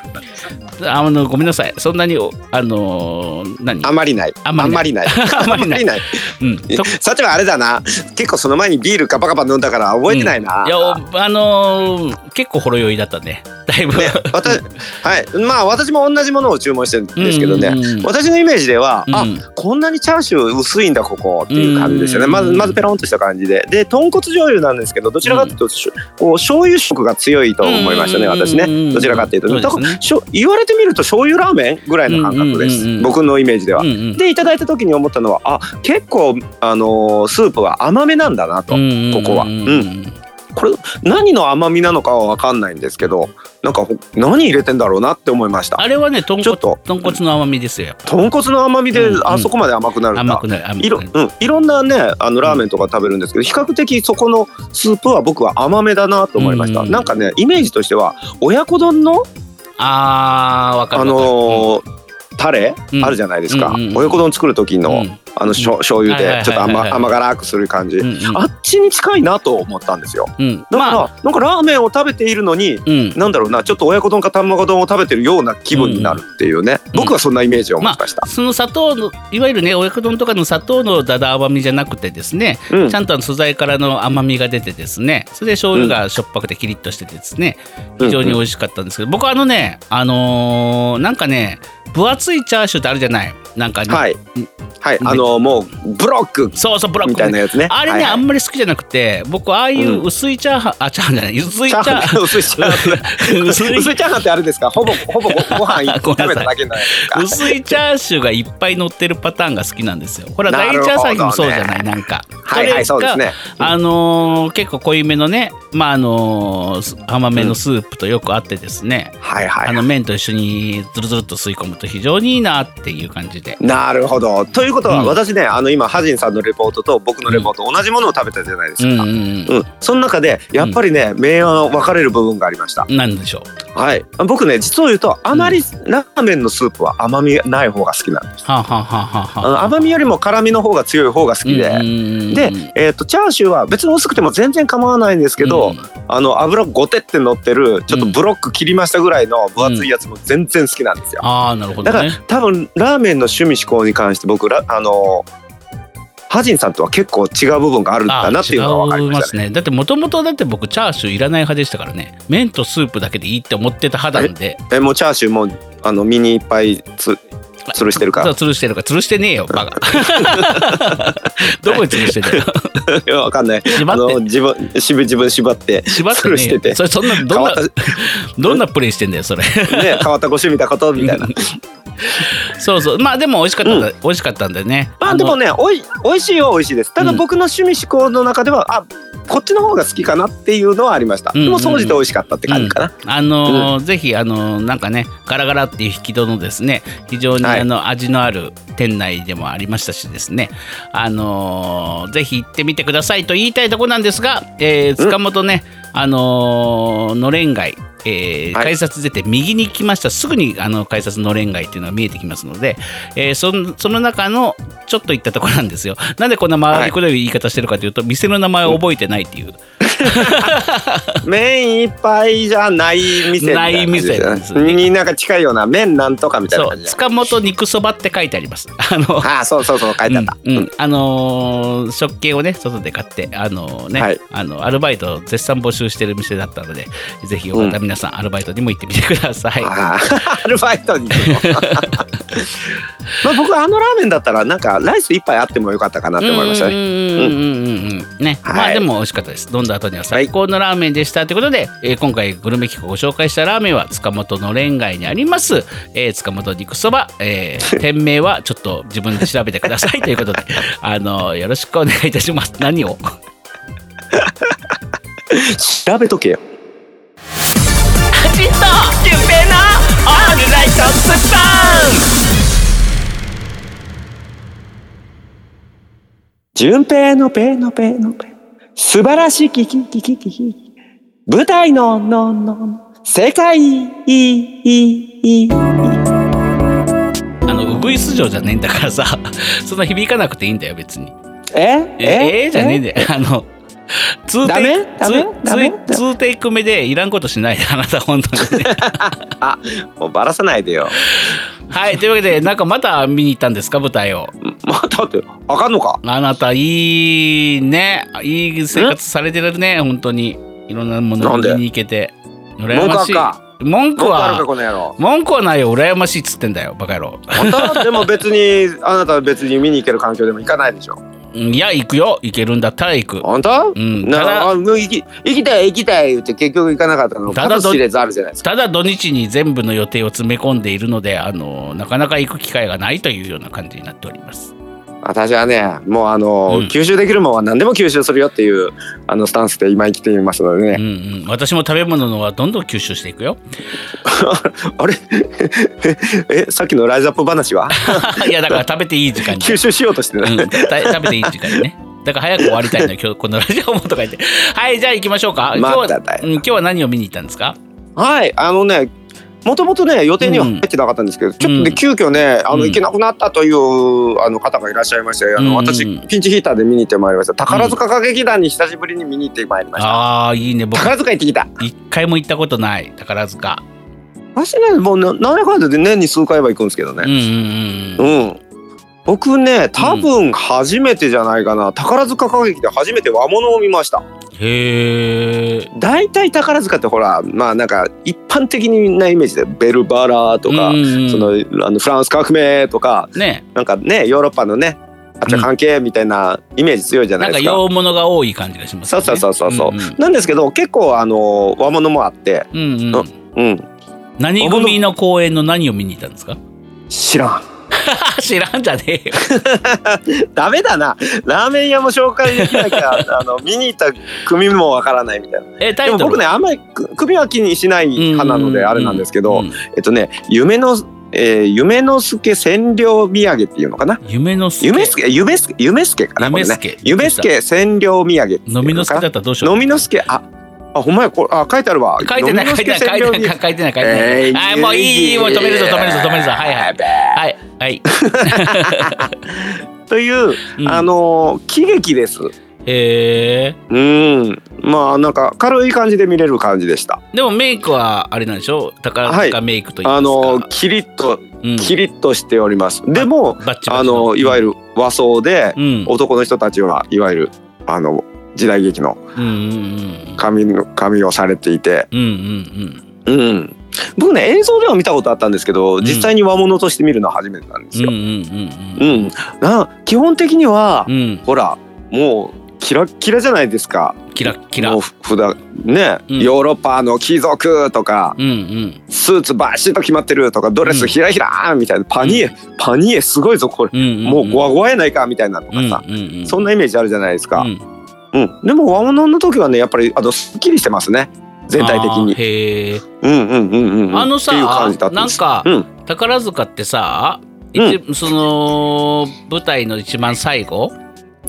あのごめんなさい。そんなにおあのー何？あまりない。あんまりない。あん [LAUGHS] まりない。あんまりない。うん、とさちはあれだな。結構その前にビールガバガバ飲んだから覚えてないな、いやおあのー結構ほろ酔いだったね。だいぶ、ね、私はい。まあ私も同じものを注文してるんですけどね、うんうんうん。私のイメージでは、あうん。こんなにチャーシュー薄いんだここっていう感じですよね、うんまずまずペロンとした感じで。で豚骨醤油なんですけどどちらかというと、しょこう醤油色が強いと思いましたね、うん私ね。どちらかというと、そうですね。だからしょ言われてみると醤油ラーメンぐらいの感覚です、うんうんうんうん。僕のイメージでは。うんうんでいただいた時に思ったのはあ結構あのースープは甘めなんだなと、うんうんうん。ここは。うんこれ何の甘みなのかは分かんないんですけどなんかほ何入れてんだろうなって思いました。あれはね豚骨ちょっと。豚骨の甘みですよ。豚骨の甘みでうんうん。あそこまで甘くなるんだ、甘くない甘いろくないうん、いろんなねあのラーメンとか食べるんですけど、比較的そこのスープは僕は甘めだなと思いました、うん。なんかねイメージとしては親子丼のあーわかるあのータレ、うん。あるじゃないですか、うんうんうん。親子丼作る時の、うんあのしょ醤油でちょっと甘甘辛くする感じ、うんうん。あっちに近いなと思ったんですよ。うん。だから、まあ。なんかラーメンを食べているのにうん。なんだろうなちょっと親子丼か卵丼を食べてるような気分になるっていうね、ん。僕はそんなイメージを持まちました。あ、、その砂糖のいわゆるね親子丼とかの砂糖のだだ甘みじゃなくてですね、うん。ちゃんと素材からの甘みが出てですねそれで醤油がしょっぱくてキリッとしててですね、うん非常に美味しかったんですけど僕はあのねあのーなんかね分厚いチャーシューってあるじゃない。なんかね、はい。はい。あのもうブロックそうそうブロッみク。ねたいなやつね。あれね、はいはい。あんまり好きじゃなくて僕ああいう薄いチャーハン、あチャーハンじゃない薄いチャーーハハン薄いチャーハン。ン [LAUGHS] 薄い。薄いチャーハンってあれですか？ほぼほぼごご飯 [LAUGHS] 食べただけじゃないですか。薄いチャーシューがいっぱい乗ってるパターンが好きなんですよ。ほら第一朝日もそうじゃないなんか。はいはいそうですね。あのー結構濃いめのねまああの甘めのスープとよく合ってですね、はいはい。あの麺と一緒にズルズルっと吸い込むと非常にいいなっていう感じで。なるほど。ということは、うん私ねあの今ハジンさんのレポートと僕のレポート、同じものを食べたじゃないですか、うんうんうんその中でやっぱりね、明暗分かれる部分がありましたうん。なんでしょう。はい。僕ね実を言うとあまりラーメンのスープは甘みない方が好きなんです。甘みよりも辛みの方が強い方が好きで、で、えー、とチャーシューは別に薄くても全然構わないんですけど、うん。あの油ゴテって乗ってるちょっとブロック切りましたぐらいの分厚いやつも全然好きなんですよ。ああなるほだから。多分ラーメンの趣味思考に関して僕らあのハジンさんとは結構違う部分があるんだなっていうのが分かりましたね。ね。だってもともとだって僕チャーシューいらない派でしたからね。麺とスープだけでいいって思ってた派なんで。えもうチャーシューもあの身にいっぱいつ吊るしてるかそう吊るしてるか吊るしてねえよバカ。[LAUGHS] どこに吊るしてんだよ。いやわかんない。縛って。あの自分し自分縛って縛って吊るしてて。それそんなどんなどんなプレイしてんだよそれ。ね変わったご趣味だことみたいな。[LAUGHS] そうそう。まあでも美味しかったんだ、美味しかったんでね。まあでもねおい美味しいは美味しいです。ただうん僕の趣味思考の中では、あこっちの方が好きかなっていうのはありました。うんでも総じて美味しかったって感じかな。あのーぜひあのーなんかねガラガラっていう引き戸のですね非常にはい。あの味のある店内でもありましたしですね。あのーぜひ行ってみてくださいと言いたいところなんですが、えー塚本ね、あのーのれん街えーはい。改札出て右に来ました。すぐにあの改札のれん街っていうのが見えてきますので、えーそのその中のちょっと行ったところなんですよ。なんでこんな回りくどい言い方してるかというと店の名前を覚えてないっていう [LAUGHS] 麺いっぱいじゃない店ない店だよで。すね。ねになんか近いような麺なんとかみたいな感じだ。塚本肉そばって書いてあります。[LAUGHS] あのああそうそうそう書いてあった、うんうん。あのー食券をね外で買ってあのーね、はい。あのアルバイトを絶賛募集してる店だったのでぜひよかったら皆さんアルバイトにも行ってみてください、[LAUGHS] アルバイトにまあ僕あのラーメンだったらなんかライス一杯あってもよかったかなって思いましたね。うんうんうんうんうんね、はい。まあでも美味しかったです。飲んだ後には最高のラーメンでしたということで、えー今回グルメ企画をご紹介したラーメンは塚本のれん街にあります、えー塚本肉そば、えー [LAUGHS] 店名はちょっと自分で調べてくださいということで。[LAUGHS] あのよろしくお願いいたします。何を？調べとけよ。ちっとゆうべなオールライトスパ順平のペのペのペ素晴らしきききききき舞台ののの世界いいいいあのウグイス城じゃねえんだからさそんな響かなくていいんだよ別にえええー、じゃねえんだよあの2ダメ？ダメ？ダメ？ツーツーテイク目でいらんことしないであなた本当に。ね [LAUGHS] あもうバラさないでよ。はいというわけでなんかまた見に行ったんですか舞台を？またってあかんのか？あなたいいね。いい生活されてるね本当に。いろんなもの見に行けて。文羨ましい。文句は？文句はないよ。羨ましいっつってんだよバカ野郎。でも別にあなたは別に見に行ける環境でも行かないでしょいや行くよ。行けるんだったら行く。本当？うん。なただ行き行きたい行きたい言って結局行かなかったの。ただ知れずあるじゃないですか。ただ土日に全部の予定を詰め込んでいるのであのなかなか行く機会がないというような感じになっております私はねもうあの、うん。吸収できるもんは何でも吸収するよっていうあのスタンスで今生きていますのでね、うんうん。私も食べ物のはどんどん吸収していくよ。[LAUGHS] あれ？[LAUGHS] えさっきのライズアップ話は？[LAUGHS] いやだから食べていい時間に。吸収しようとしてない、うん、た食べていい時間にね。だから早く終わりたいのよ今日。このラジオもとか言って。はいじゃあ行きましょうか。今日は、まただよ。うん今日は何を見に行ったんですか？はいあのねもともとね予定には入ってなかったんですけど、ちょっとうんね急遽ねあのうん行けなくなったというあの方がいらっしゃいましてあの、うん私ピンチヒーターで見に行ってまいりました宝塚歌劇団に久しぶりに見に行ってまいりました、ああいいね僕宝塚行ってきた一回も行ったことない宝塚。私ねもうな何やかんだで年に数回は行くんですけどねうんうんうん。うん。僕ね、多分初めてじゃないかな。宝塚歌劇で初めて和物を見ました。へえ。大体宝塚ってほら、まあなんか一般的なイメージでベルバラとか、うんうんそのあのフランス革命とか、ねなんかね、ヨーロッパのね、あっちゃ関係みたいなイメージ強いじゃなないんかですか。洋物が多い感じがします、ね。そうそうそうそう。んんなんですけど、結構あの和物もあって、うんうん。うん、何組の公演の何を見に行ったんですか？知らん。[LAUGHS] 知らんじゃねえよ。[LAUGHS] ダメだな。ラーメン屋も紹介できなきゃ、[LAUGHS] あの見に行った組もわからないみたいな。えタイトルでも僕ねあんまりく首は気にしない派なのであれなんですけど、えっとね夢の、えー夢の助千両土産っていうのかな？夢の助。夢助夢助夢助かな？これね。夢助。夢助千両土産飲みの助だかったらどうしよう？飲みの助ああほんまやこれあ書いてあるわ。書いてない書いてない書いてない書いてない書いてない。えーはいもういいもう止めるぞ止めるぞ止めるぞ。はいはい。はいはい。[LAUGHS] という、うん。あのー喜劇です。へえうん。まあなんか軽い感じで見れる感じでした。でもメイクはあれなんでしょ？宝塚メイクといいますか、あのーキリッとうん。キリッとしております、でもあのいわゆる和装で、うん。男の人たちはいわゆるあの時代劇のうんうん髪の髪をされていて、うんうんうん。うん、僕ね映像では見たことあったんですけどん。実際に和物として見るのは初めてなんですうんうんよ。うん。うん。な基本的には、うん。うんほらもうキラッキラじゃないですか。キラッキラ。もう普段ね、うん。ヨーロッパの貴族とかうんうん。スーツバシッと決まってるとかドレスひらひらみたいなパニエ、パニエすごいぞこれ、うんもうゴワゴワやないかみたいなとかさ、うんうんうん。そんなイメージあるじゃないですか。うんうん、でも和物の時はねやっぱりあのすっきりしてますね。全体的に。へえうんうんうんうんうん。あのさなんかうん。宝塚ってさ、うん。一その舞台の一番最後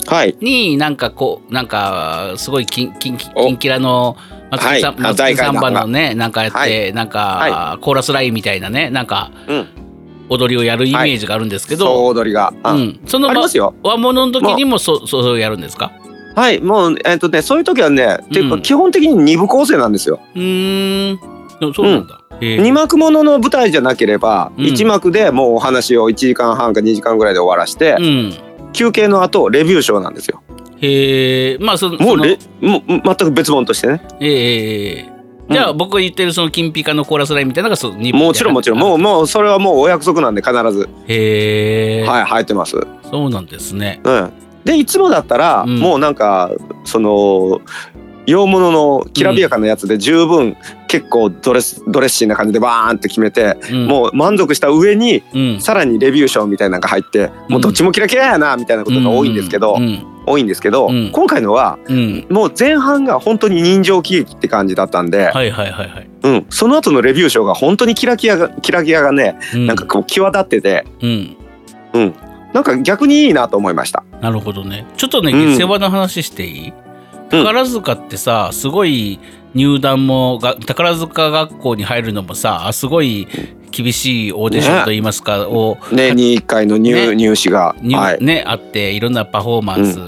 はい。になんかこうなんかすごいキンキンキンおキンキラの松木さん、ばのねなんかやって、はい。なんか、はコーラスラインみたいなねなんかうん。踊りをやるイメージがあるんですけ総ど、踊りが。あうん、そのありますよ。和物の時にもそそうそうやるんですか？はい、もう、えっとね、そういう時はね、っていうかうん基本的に二部構成なんですよ。うーん。そそうなんだ、へえ二幕ものの舞台じゃなければ、うん。一幕でもうお話を1時間半か2時間ぐらいで終わらして、うん。休憩の後レビューショーなんですよ。へえまあそもそうのレもう全く別物としてね。ええええじゃあ、僕が言ってるその金ピカのコーラスラインみたいなのがそう二部もちろんもちろん。もうもうそれはもうお約束なんで必ず、へえ、はい入ってます。そうなんですね。うん、でいつもだったら、うん。もうなんかその洋物のきらびやかなやつで十分結構ドレスドレッシーな感じでバーンって決めて、うん。もう満足した上にうん。さらにレビューショーみたいなのが入って、もうどっちもキラキラやなみたいなことが多いんですけど、うん。多いんですけど、うん。今回のはうん。もう前半が本当に人情喜劇って感じだったんで、はいはいはいはい、うん、その後のレビューショーが本当にキラキラがキラキラがね、うん、なんかこう際立ってて、うん。うん、なんか逆にいいなと思いました。なるほどね。ちょっとね世話の話していい、うん。宝塚ってさすごい入団もが宝塚学校に入るのもさすごい厳しいオーディションといいますか、を年に1回の入,、ね。入試が、にはい。ねあっていろんなパフォーマンス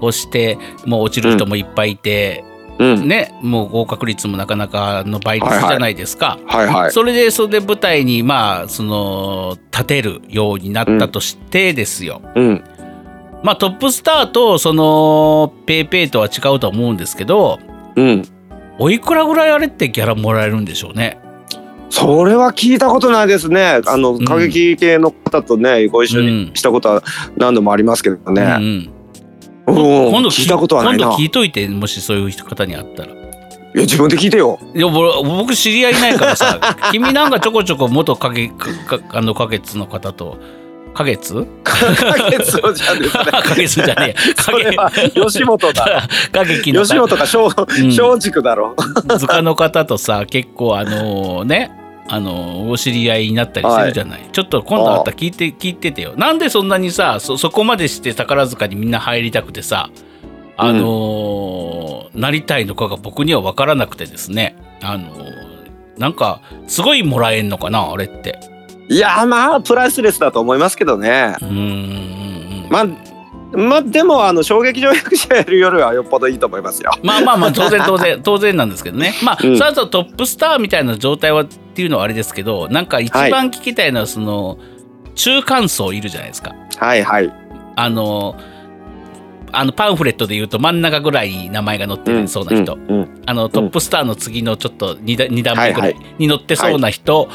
をして、もう落ちる人もいっぱいいて、うん、ねもう合格率もなかなかの倍率じゃないですか。はいはい。それでそれで舞台にまあその立てるようになったとしてですよ。うん、まあトップスターとそのペイペイとは違うとは思うんですけどうん、おいくらぐらいあれってギャラもらえるんでしょうね。それは聞いたことないですね。あのん過激系の方とねご一緒にしたことは何度もありますけどうんうね。ん、うん今度聞いたことはないな。い今度聞いといてもしそういう方に会ったら。や自分で聞いてよ。いやぼ僕知り合いいないからさ [LAUGHS] 君なんかちょこちょこ元影かかあの花月の方と花月？花月をじゃね。花月じゃねえそれは吉本だ。[LAUGHS] 花劇の吉本か松竹だろ。[LAUGHS] 図鑑の方とさ結構あのねあのお知り合いになったりするじゃない、ちょっと今度あったら聞いて聞いててよ。なんでそんなにさそそこまでして宝塚にみんな入りたくてさあのーなりたいのかが僕には分からなくてですね。あのーなんかすごいもらえんのかなあれって。いやまあプライスレスだと思いますけどね。うーん。まあまあでもあの衝撃場役者やるよりはよっぽどいいと思いますよ。まあまあまあ当然当然 [LAUGHS] 当然なんですけどね。まあ、うん。それとトップスターみたいな状態はっていうのはあれですけどなんか一番聞きたいのはその、中間層いるじゃないですか。はいはい。あのあのパンフレットで言うと真ん中ぐらいに名前が載ってるそうな人、うんうんあのトップスターの次のちょっと 2, 二段目ぐらはい。に載ってそうな人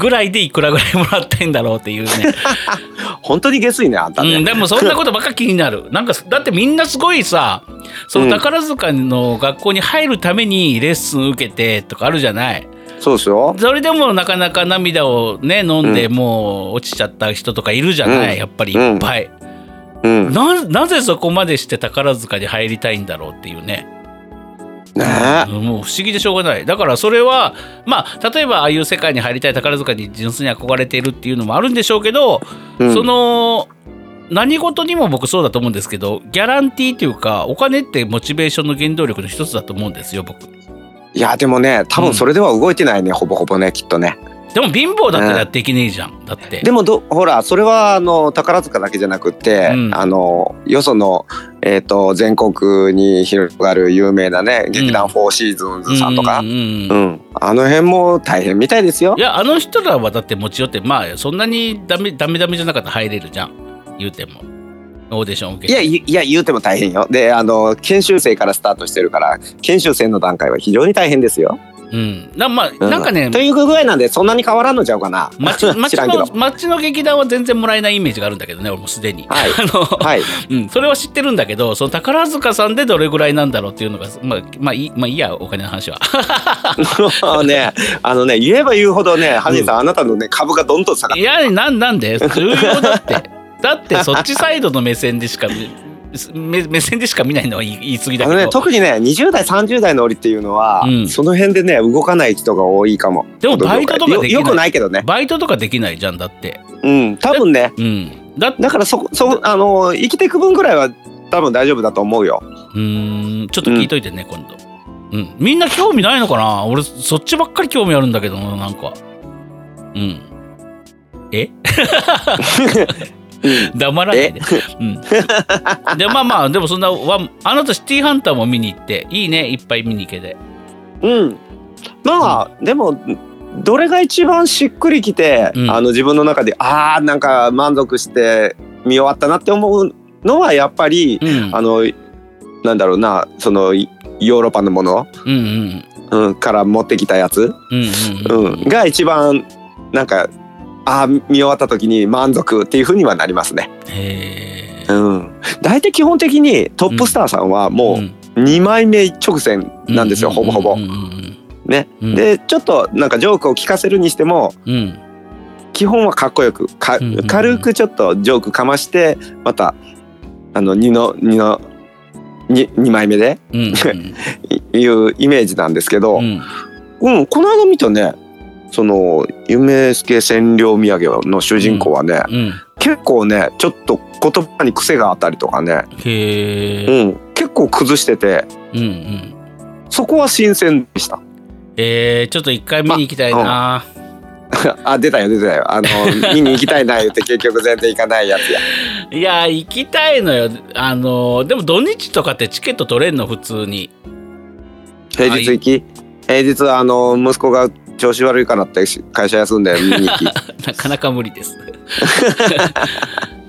ぐらいでいくらぐらいもらってんだろうっていうね、[LAUGHS] 本当に下水ねあんたね。うん、でもそんなことばっか気になる。[LAUGHS] なんかだってみんなすごいさその宝塚の学校に入るためにレッスン受けてとかあるじゃない。そうですよ。それでもなかなか涙をね飲んでうもう落ちちゃった人とかいるじゃない、うん。やっぱりいっぱい、うん。ななぜそこまでして宝塚に入りたいんだろうっていうねね。うんもう不思議でしょうがない。だからそれはまあ例えばああいう世界に入りたい宝塚に純粋に憧れているっていうのもあるんでしょうけど、うん。その何事にも僕そうだと思うんですけどギャランティーっていうかお金ってモチベーションの原動力の一つだと思うんですよ僕。いやでもね多分それでは動いてないね、ほぼほぼねきっとね。でも貧乏だったらやっていけねえじゃん。だって。でもどほらそれはあの宝塚だけじゃなくって、うん。あのよその、えー、と全国に広がる有名なね劇団フォーシーズンズさんとか、あの辺も大変みたいですよ。い。やあの人らはだって持ち寄ってまあそんなにダメダメダメじゃなかったら入れるじゃん。言うても。オーディション受けて。いやいいや言うても大変よ。であの研修生からスタートしてるから研修生の段階は非常に大変ですよ。うん。なまあうなんかね、という具合なんでそんなに変わらんのちゃうかな。町 [LAUGHS] の。町の劇団は全然もらえないイメージがあるんだけどね俺もすでに、はい。あの、はい。うん、それは知ってるんだけどその宝塚さんでどれぐらいなんだろうっていうのがまあまあいいまあいいやお金の話は。[LAUGHS] あのね、あのね、言えば言うほどね、ハジンさん、あなたのね、株がどんどん下がって。いやなんなんで？重要だって。だってそっちサイドの目線でしか目目線でしか見ないのは言い言い過ぎだけど、あのね、特にね、20代、30代の折っていうのは、うん。その辺でね、動かない人が多いかも。でもバイトとかできない。よよくないけどね。バイトとかできないじゃんだって。うん、多分ね、うん。だだからそこ、そ、あの、生きていく分ぐらいは、多分大丈夫だと思うよ。うーん。ちょっと聞いといてね、今度。うん。みんな興味ないのかな？俺そっちばっかり興味あるんだけどななんか。うん。え？[LAUGHS] 黙らないで。うん。でまあまあでもそんなわあなたシティハンターも見に行っていいねいっぱい見に行けて。うん。まあ、でも、どれが一番しっくりきて、うんあの自分の中で、ああ、なんか満足して見終わったなって思うのは、やっぱり、うん。あの、なんだろうな、その、ヨーロッパのもの、うんうんうん、から持ってきたやつ、うんうんうん、が一番、なんか、ああ、見終わった時に満足っていうふうにはなりますね。うん。大体基本的にトップスターさんはもうん。う2枚目一直線なんですよ、ほぼほぼ。ね。うん。で、ちょっとなんかジョークを聞かせるにしても、うん。うん基本はかっこよく軽くちょっとジョークかましてまたあの2の2の 2, 2枚目でい [LAUGHS] いうイメージなんですけど、ううんんこの間見たねその夢助千両土産の主人公はね、うん結構ねちょっと言葉に癖があったりとかね、へえ。うん、結構崩しててうんうん。そこは新鮮でした。えー、ちょっと一回見に行きたいな。あ [LAUGHS] 出たよ出たよあの [LAUGHS] 見に行きたいな言って結局全然行かないやつや。いや行きたいのよ。あのでも土日とかってチケット取れんの普通に。平日行き、平日はあの息子が調子悪いからって会社休んで見に行き。[LAUGHS] なかなか無理です。[LAUGHS]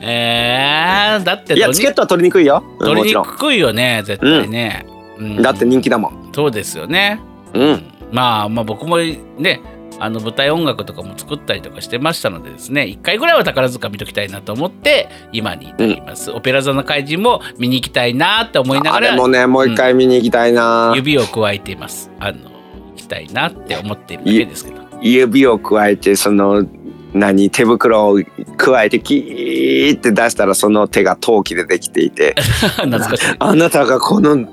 えー、だっていやチケットは取りにくいよ、うん取りにくいよね絶対ね。うん。だって人気だもん。そうですよね。うん。まあまあ僕もねあの舞台音楽とかも作ったりとかしてましたのでですね一回ぐらいは宝塚見ときたいなと思って今に至ります、オペラ座の怪人も見に行きたいなって思いながらあれもねもう一回見に行きたいな、指を加えています。あの行きたいなって思っているだけですけど。指を加えてその何手袋を加えてキーって出したらその手が陶器でできていて。[LAUGHS] 懐かしい。あなたがこの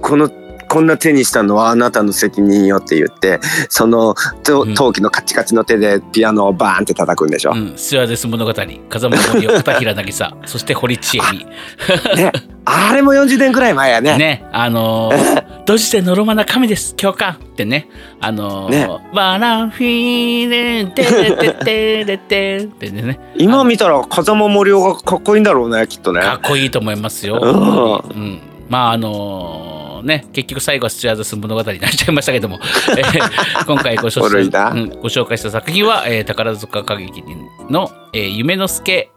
このこんな手にしたのはあなたの責任よって言ってその陶器のカチカチの手でピアノをバーンって叩くんでしょ、うん、スチュワーデス物語。風間森夫片平渚。[LAUGHS] そして堀ちえみ。[LAUGHS] ね。あれも40年くらい前やね。ね。あのー「[LAUGHS] どうしてのろまな神です。教官」ってね。あのーね。バラフィーレテレテテレテってね。今見たら風間森夫がかっこいいんだろうねきっとね。かっこいいと思いますよ。うん。うん、まああのーね結局最後はスチュアードス物語になっちゃいましたけども、えー [LAUGHS] 今回ご紹古いな。介うんご紹介した作品は、えー宝塚歌劇の、えー夢の助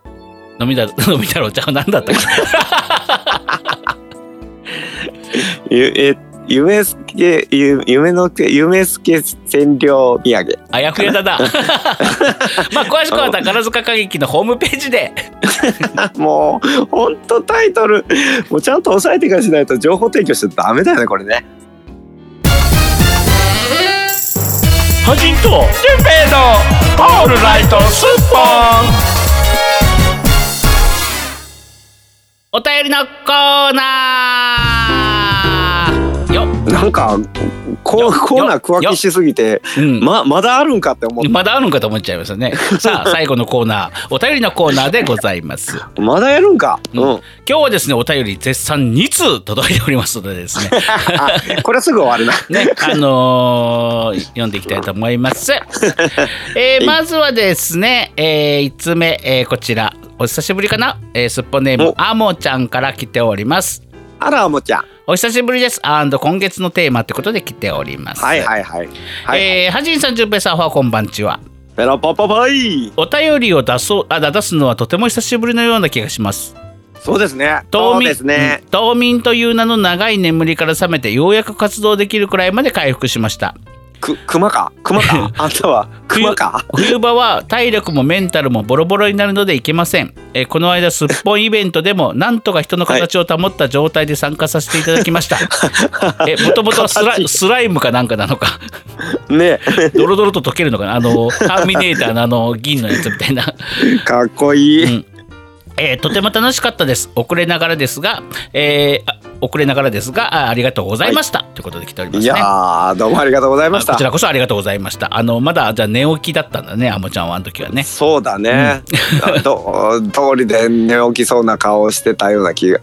のみだ [LAUGHS] のみ太郎ちゃんなんだったっけ？[LAUGHS] ゆえ夢すけゆ夢のけ夢すけ占領土産あやふやだな。[LAUGHS] まあ詳しくは宝塚歌劇のホームページで。[LAUGHS] もうほんとタイトルもうちゃんと押さえてからしないと情報提供してダメだよねこれねハジンとジュンペイのオールライトスッポンお便りのコーナーなんかこようコーナー区分けしすぎてうん。ままだあるんかって思っまだあるんかと思っちゃいますよね。[LAUGHS] さあ最後のコーナー。お便りのコーナーでございます。た [LAUGHS] まだやるんか？うん、今日はですねお便り絶賛2通届いておりますのでですね。[LAUGHS] あこれはすぐ終わるな。ねあのー読んでいきたいと思います。えーまずはですね、え1つ目、えーこちら。お久しぶりかな、えーすっぽネームお。あもちゃんから来ております。あらもちゃんお久しぶりです。アンド今月のテーマってことで来ております。はいはいはいはい、えーはじんさん、じゅんぺいさん、おはこんばんちは。ペロポポポイお便りを出そうあ出すのはとても久しぶりのような気がします。そうですね冬眠ですねうん冬眠という名の長い眠りから覚めてようやく活動できるくらいまで回復しました。く熊か？熊か？[LAUGHS] あんたは熊か？冬場は体力もメンタルもボロボロになるのでいけません。えーこの間すっぽんイベントでもなんとか人の形を保った状態で参加させていただきました。[LAUGHS] えもともとスラ形スライムかなんかなのか？[LAUGHS] ねドロドロと溶けるのかな？あのターミネーターのあの銀のやつみたいな。かっこいい、うんえーとても楽しかったです。遅れながらですが、えーあ遅れながらですがあありがとうございました、ということで来ておりますね。いやーどうもありがとうございましたあこちらこそありがとうございました。あのまだじゃあ寝起きだったんだね、あもちゃんはあの時はね。そうだね、[LAUGHS] ど通りで寝起きそうな顔をしてたような気が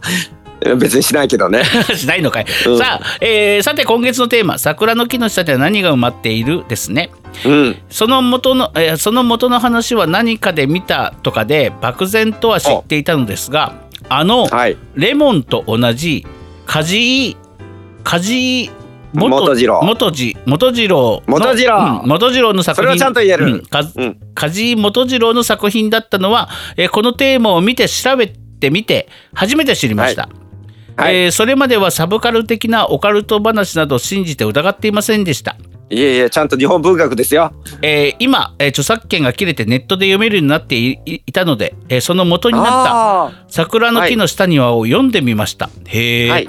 別にしないけどね。[LAUGHS] しないのかい、うんさあ、えーさて今月のテーマ「桜の木の下では何が埋まっている?」ですねうん。その元の、えーその元の話は何かで見たとかで漠然とは知っていたのですがあのはい。レモンと同じ梶井梶井元次郎。元次元次郎の元次郎。うん元次郎の作品。それはちゃんと言える。うんかうん。梶井元次郎の作品だったのは、えーこのテーマを見て調べてみて初めて知りました、はい。えーそれまではサブカル的なオカルト話などを信じて疑っていませんでしたいえいえ、ちゃんと日本文学ですよ。えー今、えー著作権が切れてネットで読めるようになっていいいたので、えーその元になったあ「桜の木の下には」を読んでみました。へえ、はい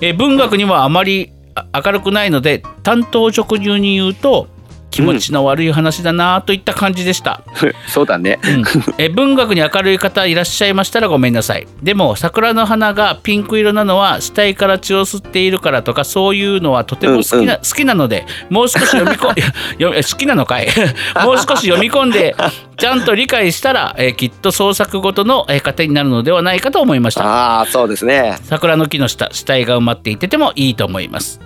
えー文学にはあまりあ明るくないので担当直入に言うと気持ちの悪い話だなといった感じでした、ー [LAUGHS] そうだね。うん。えー文学に明るい方いらっしゃいましたらごめんなさい。でも桜の花がピンク色なのは死体から血を吸っているからとかそういうのはとても好きな,、うんうん。好きなのでもう少し読み込 [LAUGHS] 好きなのかい？[LAUGHS] もう少し読み込んでちゃんと理解したら、えーきっと創作ごとのえー糧になるのではないかと思いました。ああ、そうですね。桜の木の下死体が埋まっていててもいいと思います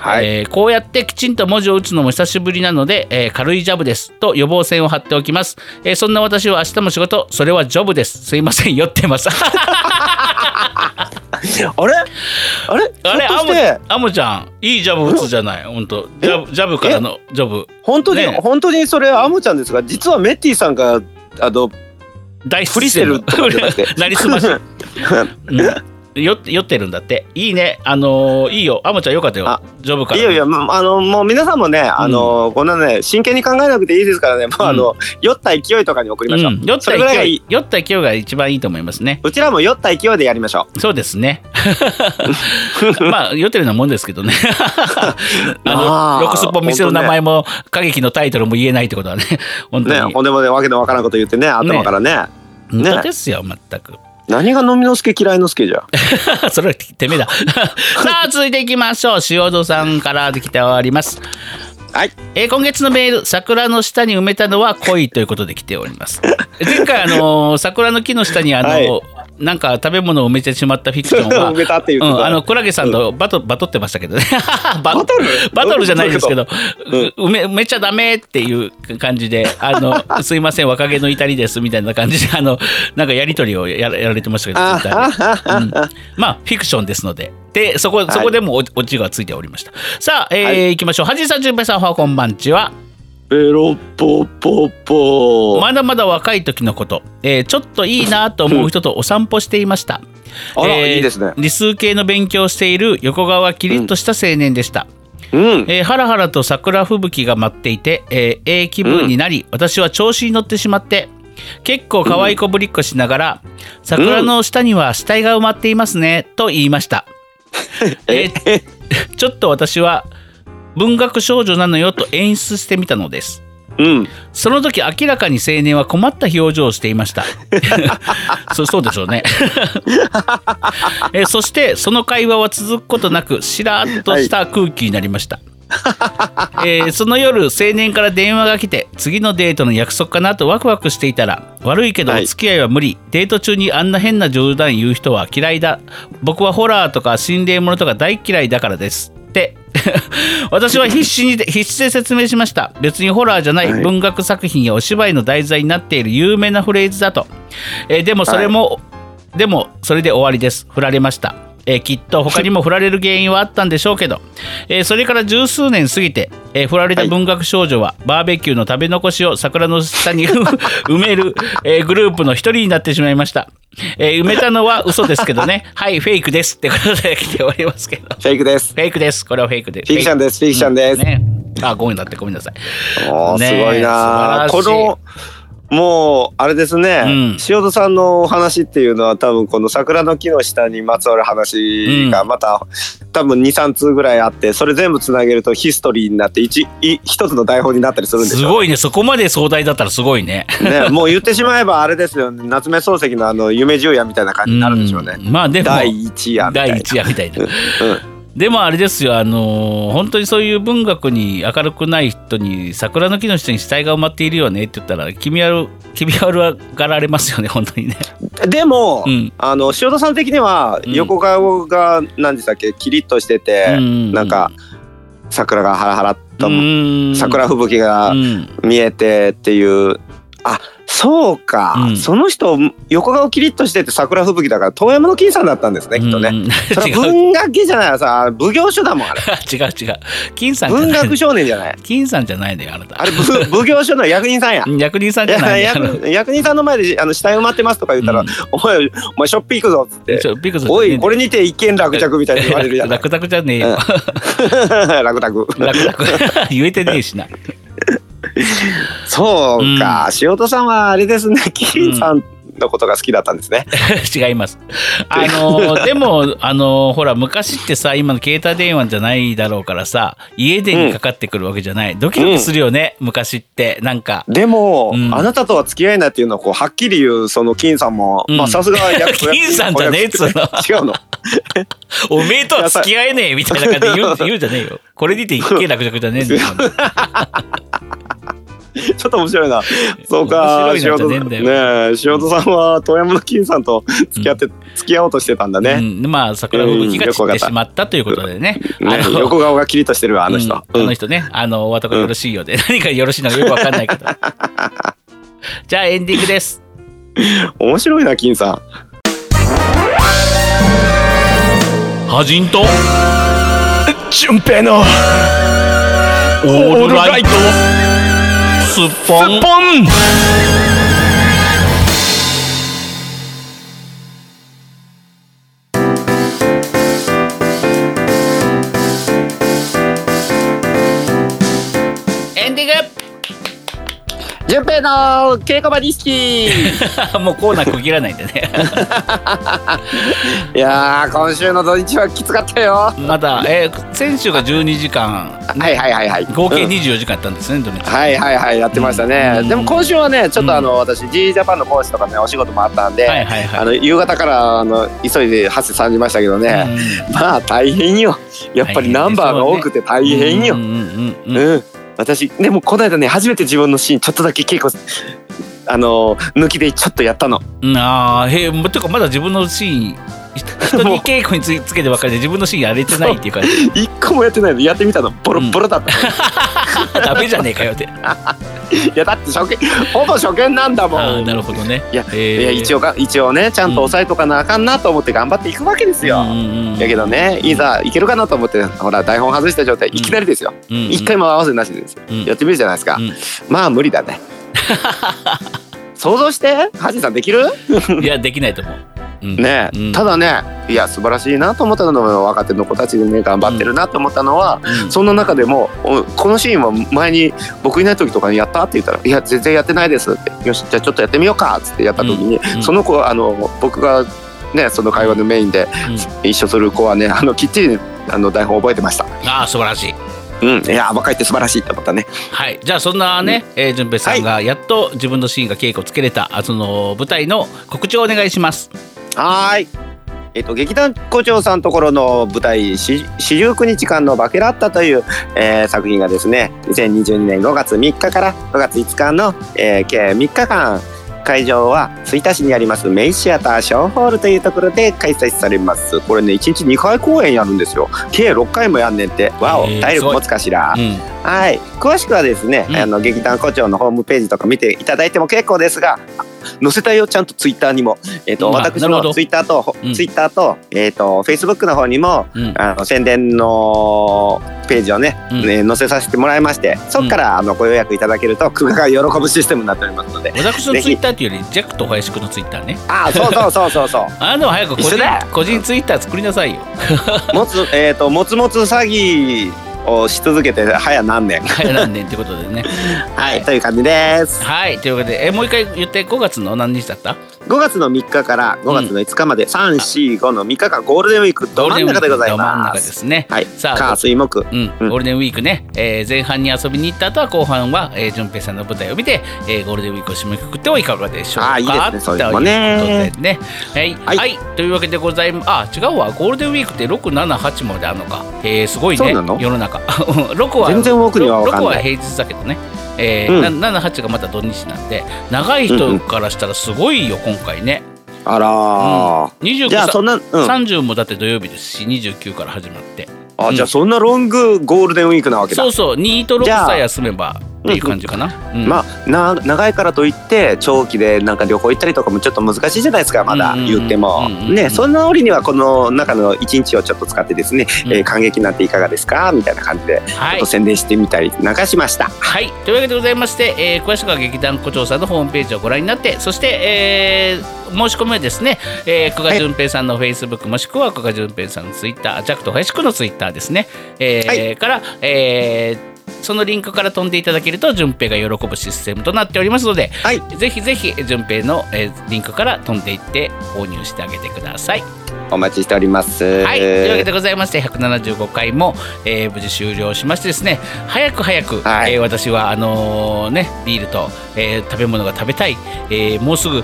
はい。えーこうやってきちんと文字を打つのも久しぶりなので、えー軽いジャブですと予防線を張っておきます、えーそんな私は明日も仕事それはジョブです。すいません酔ってます。あれ？あれ？あれ？ひょっとして？アモちゃんいいジャブ打つじゃない？本当ジャブジャブからのジョブ。本当に、ね本当にそれアモちゃんですが実はメッティさんがあの大フリしてるとかじゃなくて。[LAUGHS] なりすまし、[LAUGHS] うん、酔って酔ってるんだって。いいね。あのーいいよ。アモちゃんよかったよ。あジョブから。いやいやまあのもう皆さんもねあの、こんなね真剣に考えなくていいですからね。もうあの、酔った勢いとかに送りましょう、うん、酔った勢い。酔った勢いが一番いいと思いますね。うちらも酔った勢いでやりましょそうですね。[LAUGHS] まあ、酔ってるようなもんですけどね。[LAUGHS] あの、あーロックスポ店の名前も、歌劇のタイトルも言えないってことはね、本うね当に。ほんでもねわけのわからんこと言ってね頭からね。本当ですよ、全く。何が飲みの助嫌いの助じゃ？[LAUGHS] それはてめえだ。[LAUGHS] さあ、続いていきましょう。塩戸さんからできております。はいえー今月のメール、桜の下に埋めたのは恋ということで来ております。前回、あのー桜の木の下に、あのーはいなんか食べ物を埋めてしまったフィクションは [LAUGHS] 埋めたっていうかうん、あのクラゲさんとバト,、バトってましたけどね。[LAUGHS] ババトル？バトルじゃないですけど、埋め埋めちゃダメっていう感じであの [LAUGHS] すいません若気の至りですみたいな感じであのなんかやり取りをやられてましたけどうん。まあフィクションですので。でそこそこでもおオチがついておりました。さあ、えーはい。行きましょう。はじさんじゅんぺいさんおはこんばんちはペロポポポ。まだまだ若い時のこと、えーちょっといいなと思う人とお散歩していました。あらえーいいですね。理数系の勉強をしている横川キリッとした青年でした。うん。えーハラハラと桜吹雪が待っていて、えーええ気分になり、私は調子に乗ってしまって結構可愛い子ぶりっこしながら、桜の下には死体が埋まっていますねと言いました。えー [LAUGHS] ちょっと私は文学少女なのよと演出してみたのです。うんその時明らかに青年は困った表情をしていました。[LAUGHS] そそうでしょうね。[LAUGHS] えーそしてその会話は続くことなくしらっとした空気になりました。えーその夜青年から電話が来て次のデートの約束かなとワクワクしていたら悪いけどおはい付き合いは無理、デート中にあんな変な冗談言う人は嫌いだ僕はホラーとか心霊ものとか大嫌いだからです [LAUGHS] 私は必死に必死で説明しました。別にホラーじゃない。はい。文学作品やお芝居の題材になっている。有名なフレーズだと、えーでもそれも、でもそれで終わりです。振られました、えーきっと他にも振られる原因はあったんでしょうけど、えーそれから十数年過ぎて、えー振られた文学少女はバーベキューの食べ残しを桜の下に [LAUGHS] 埋める、えーグループの一人になってしまいました、えー埋めたのは嘘ですけどね。[LAUGHS] はいフェイクですってことで来ておりますけど。フェイクです。フェイクです。これはフェイクです。フィクションです。フィクションです、ねあごめんなってごめんなさい。おーねえ。すごい。なこのもうあれですね、うん。塩戸さんのお話っていうのは多分この桜の木の下にまつわる話がまた、多分23通ぐらいあってそれ全部つなげるとヒストリーになって一い一つの台本になったりするんですしょ？ごいね。そこまで壮大だったらすごいね。ね、もう言ってしまえばあれですよね。夏目漱石のあの夢十夜みたいな感じになるんでしょうね、ん。まあでも第一夜みたいな。第一夜みたいな。[LAUGHS] うんでもあれですよ、あのー本当にそういう文学に明るくない人に桜の木の下に死体が埋まっているよねって言ったら君は君はがられますよね本当にね。でも、うん。あの塩田さん的にはうん。横顔が何でしたっけ？キリッとしてて、うんなんか桜がハラハラっと、うん。桜吹雪がうん。見えてっていう、あそうか、うん。その人横顔キリッとしてて桜吹雪だから遠山の金さんだったんですねきっとね。[LAUGHS] う。んそれ文学系じゃないさ奉行所だもんあれ。[LAUGHS] 違う違う。金さん文学少年じゃない。金さんじゃないのよあなた。あれぶ [LAUGHS] 奉行所の役人さんや。役人さんいじゃない。役役人さんの前であの死体埋まってますとか言ったら、うん。お前お前ショッピー行くぞっつって。おいこれにて一見落着みたいに言われるじゃない楽々じゃねえよ。楽々楽々言えてねえしな。[LAUGHS] そうか、塩戸さんはあれですね。キリンさんのことが好きだったんですね、[LAUGHS] 違います。あの [LAUGHS] でもあのほら昔ってさ今の携帯電話じゃないだろうからさ家電にかかってくるわけじゃない、ドキドキするよね、昔って。なんか。でも、うん。あなたとは付き合いないっていうのをこうはっきり言うその金さんも、さすが役金さんじゃねえっつうの。違うの。おめえとは付き合えねえみたいな感じで言う言うんじゃねえよ。これにて一見落着じゃねえんだよ。[LAUGHS] ちょっと面白いな。[LAUGHS] そうか面白いな塩戸じゃねえんだよ。ねえ塩戸さんは遠山の金さんと付き合って、付き合おうとしてたんだね、うん、まあ桜吹雪が散ってしまったということでね。ねあの横顔がキリッとしてるわあの人、うんあの人ね、あのお後がよろしいようで、何がよろしいのかよくわかんないけど。[LAUGHS] じゃあエンディングです。面白いな金さん。ハジンと純平のオールライトスッ順平の稽古場リスキーもうコーナー区切らないんでね。[LAUGHS] いやー今週の土日はきつかったよ。まだ、えー先週が12時間、はいはいはいはい。合計うん。24時間やったんですね、土日。はいはいはいやってましたね、うん。でも今週はねちょっとあの、私 G ジャパンの講師とかねお仕事もあったんで、はいはいはい。あの夕方からあの急いで発生されましたけどね、まあ大変よ。やっぱりナンバーが多くて大変よ、うんうんうんううんん私でもこの間ね初めて自分のシーンちょっとだけ稽古あの抜きでちょっとやったの。うん。ああ、へえ、もうてかまだ自分のシーン、人に稽古につつけてばっかりで自分のシーンやれてないっていう感じ。[LAUGHS] 一個もやってないの。やってみたの。ボロッボロだった、[LAUGHS] [LAUGHS] ダメじゃねえかよって。[LAUGHS] いやだって初見ほぼ初見なんだもん。なるほどね。いやえー。いや一応が一応ねちゃんと抑えとかなあかんなと思って頑張っていくわけですよ、うんうんうんやけどねいざいけるかなと思ってほら台本外した状態いきなりですよ。うんうん。一、回も合わせなしです。やってみるじゃないですか、うん。まあ無理だね [LAUGHS] 想像して。ハジさんできる？いや、できないと思う。うん。ね。え、うん。ただねいや素晴らしいなと思ったのは若手の子たちでね頑張ってるなと思ったのは、うん。そんな中でもおこのシーンは前に僕いない時とかにやったって言ったら「いや全然やってないです」って「よしじゃあちょっとやってみようか」っつってやった時に、その子はあの僕がねその会話のメインで一緒する子はねあのきっちりあの台本覚えてました。ああ、素晴らしい。うん、いや若いって素晴らしいって思ったね。はい、じゃあそんなね、えー、順平さんがやっと自分のシーンが稽古つけれた、あその舞台の告知をお願いします。はーい。えっと、劇団校長さんところの舞台「し四十九日間のバケラッタ」という、えー作品がですね2022年5月3日から5月5日の、えー計3日間会場は吹田市にありますメイシアターショーホールというところで開催されます。これね1日2回公演やるんですよ。計6回もやんねんって。わお体力持つかしら。うん、はい。詳しくはですね、うん。あの劇団校長のホームページとか見ていただいても結構ですが載せたよちゃんとツイッターにも、えっと私のツイッターと、うん。ツイッターと,、えっとフェイスブックの方にもうん、あの宣伝のページをね,、うん。ね載せさせてもらいましてそこから、あのご予約いただけると久我が喜ぶシステムになっておりますので私のツイッターっていうより、ジャックと林くんのツイッターね。ああそうそうそうそう。そ [LAUGHS] うあなたも早く個人個人ツイッター作りなさいよ。[LAUGHS] もつえっ、ともつもつ詐欺をし続けて早何年。はい、何年ってことでね。[LAUGHS] はいという感じです。はい、というわけで、えもう一回言って、5月の何日だった？5月の3日から5月の5日まで345の3日間ゴールデンウィークど真ん中でございど真ん中ま。ですすね。はい。さあ火水木。うん、うん。ゴールデンウィークね、えー前半に遊びに行った後は後半は、えー、順平さんの舞台を見て、えーゴールデンウィークを締めくくってはいかがでしょうか？あーいいですねそういうね。とね。はい、ははい。いというわけでございます。あ違うわ。ゴールデンウィークって678まであるのか。えー、すごいね。そうなの？世の中。[LAUGHS] 6は全然奥には分かんない。6は平日だけどねえうーな78がまた土日なんで長い人からしたらすごいよ今回ね、あらー。29じゃあそんな、うん。30もだって土曜日ですし29から始まってあじゃあそんなロングゴールデンウィークなわけだそう。そう2と6じゃあさえ休めばっていう感じかな、うん。まあな長いからといって長期でなんか旅行行ったりとかもちょっと難しいじゃないですかまだ言っても。うんうんうん。ねそんな折にはこの中の一日をちょっと使ってですね、うんえー感激になっていかがですかみたいな感じでちょはいっと宣伝してみたりなんかしました。はい、というわけでございまして、えー詳しくは劇団胡蝶さんのホームページをご覧になってそして、えー申し込みはですね、えー、久我淳平さんのフェイスブックもしくは久我淳平さんのツイッタージャックと林くんのツイッターですね、えーはから、えーそのリンクから飛んでいただけると順平が喜ぶシステムとなっておりますので、はい。ぜひぜひ順平の、えーリンクから飛んでいって購入してあげてください。お待ちしております。はい、というわけでございまして175回も、えー無事終了しましてですね早く早く、はい。えー私はあのーねビールと、えー食べ物が食べたい、えーもうすぐ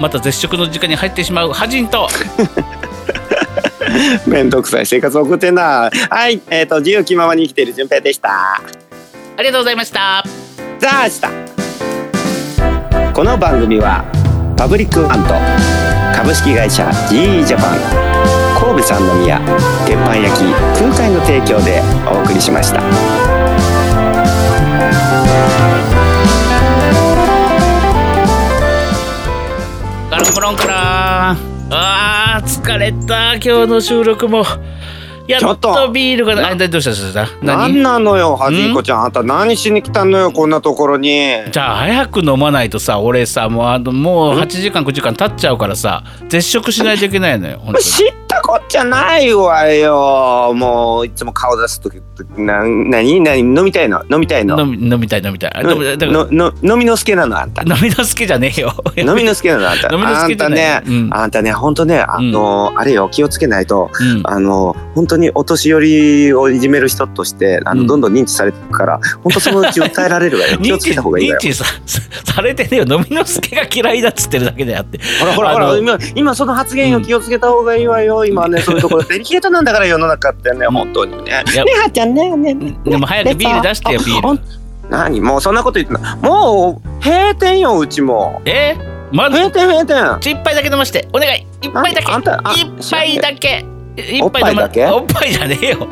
また絶食の時間に入ってしまうハジンと [LAUGHS] [LAUGHS] めんどくさい生活を送ってんな。はい、えっ、と自由気ままに生きている順平でした。ありがとうございました。ザーした。この番組はパブリックアント株式会社 GE ジャパン神戸三宮鉄板焼き空海の提供でお送りしました。ロンカラーあー疲れた今日の収録も。やっちょっととビールがあどうしたどうしたなんなのよ、はじいこちゃん、あんた何しに来たのよ、こんなところに。じゃあ早く飲まないとさ俺さもうあのもう8時間9時間経っちゃうからさ絶食しないといけないのよ [LAUGHS] 知ったこっちゃないわよ。もういつも顔出すとき、な、なに、なに、飲みたいの、飲みたいの？飲み飲みたい飲みたい。あ飲みの、の、飲みのすけなの、あんた。飲みの好きじゃねえよ。飲みのすけなの、あんた。[LAUGHS] 飲みの好きじゃない。あんたね、うん。あんたね、本当ね、あの、あれよ、気をつけないと。うん。あの本当にお年寄りをいじめる人としてあの、うん。どんどん認知されていくから本当そのうち訴えられるわよ [LAUGHS] 気をつけた方がいいわよ。認知さされてねえよ。飲みの助が嫌いだっつってるだけであって。ほらほらほあのら今今その発言を気をつけた方がいいわよ、今ねそういうところデリケートなんだから世の中ってね本当にね。ねはちゃんねね。ねでも早くビール出してよビール。何？もうそんなこと言ってない。もう閉店ようちも。え？まず閉店閉店。一杯だけ飲まして。お願い。一杯だけ。あんたあ一杯だけ一おっぱいだけ？おっぱいじゃねえよ。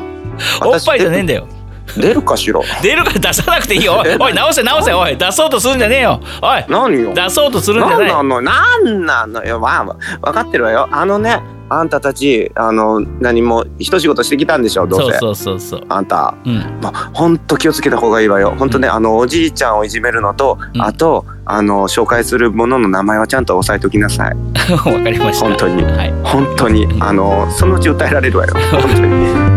おっぱいじゃねえんだよ。出るかしら？出るから出さなくていいよ。おい直せ直せおい。出そうとするんじゃねえよ。おい何よ？出そうとするんじゃない。なんなの？なんなのよ？まあ分かってるわよ。あのねあんたたちあの何も一仕事してきたんでしょ？どうせ。そうそうそうそう。あんた。うん。まあ、ほんと気をつけた方がいいわよ。ほんとね、あの、おじいちゃんをいじめるのと、うん。あと、あの、紹介するものの名前はちゃんと押さえときなさい。[LAUGHS] わかりました。本当に。はい。本当に。あの、そのうち訴えられるわよ。本当に。[LAUGHS]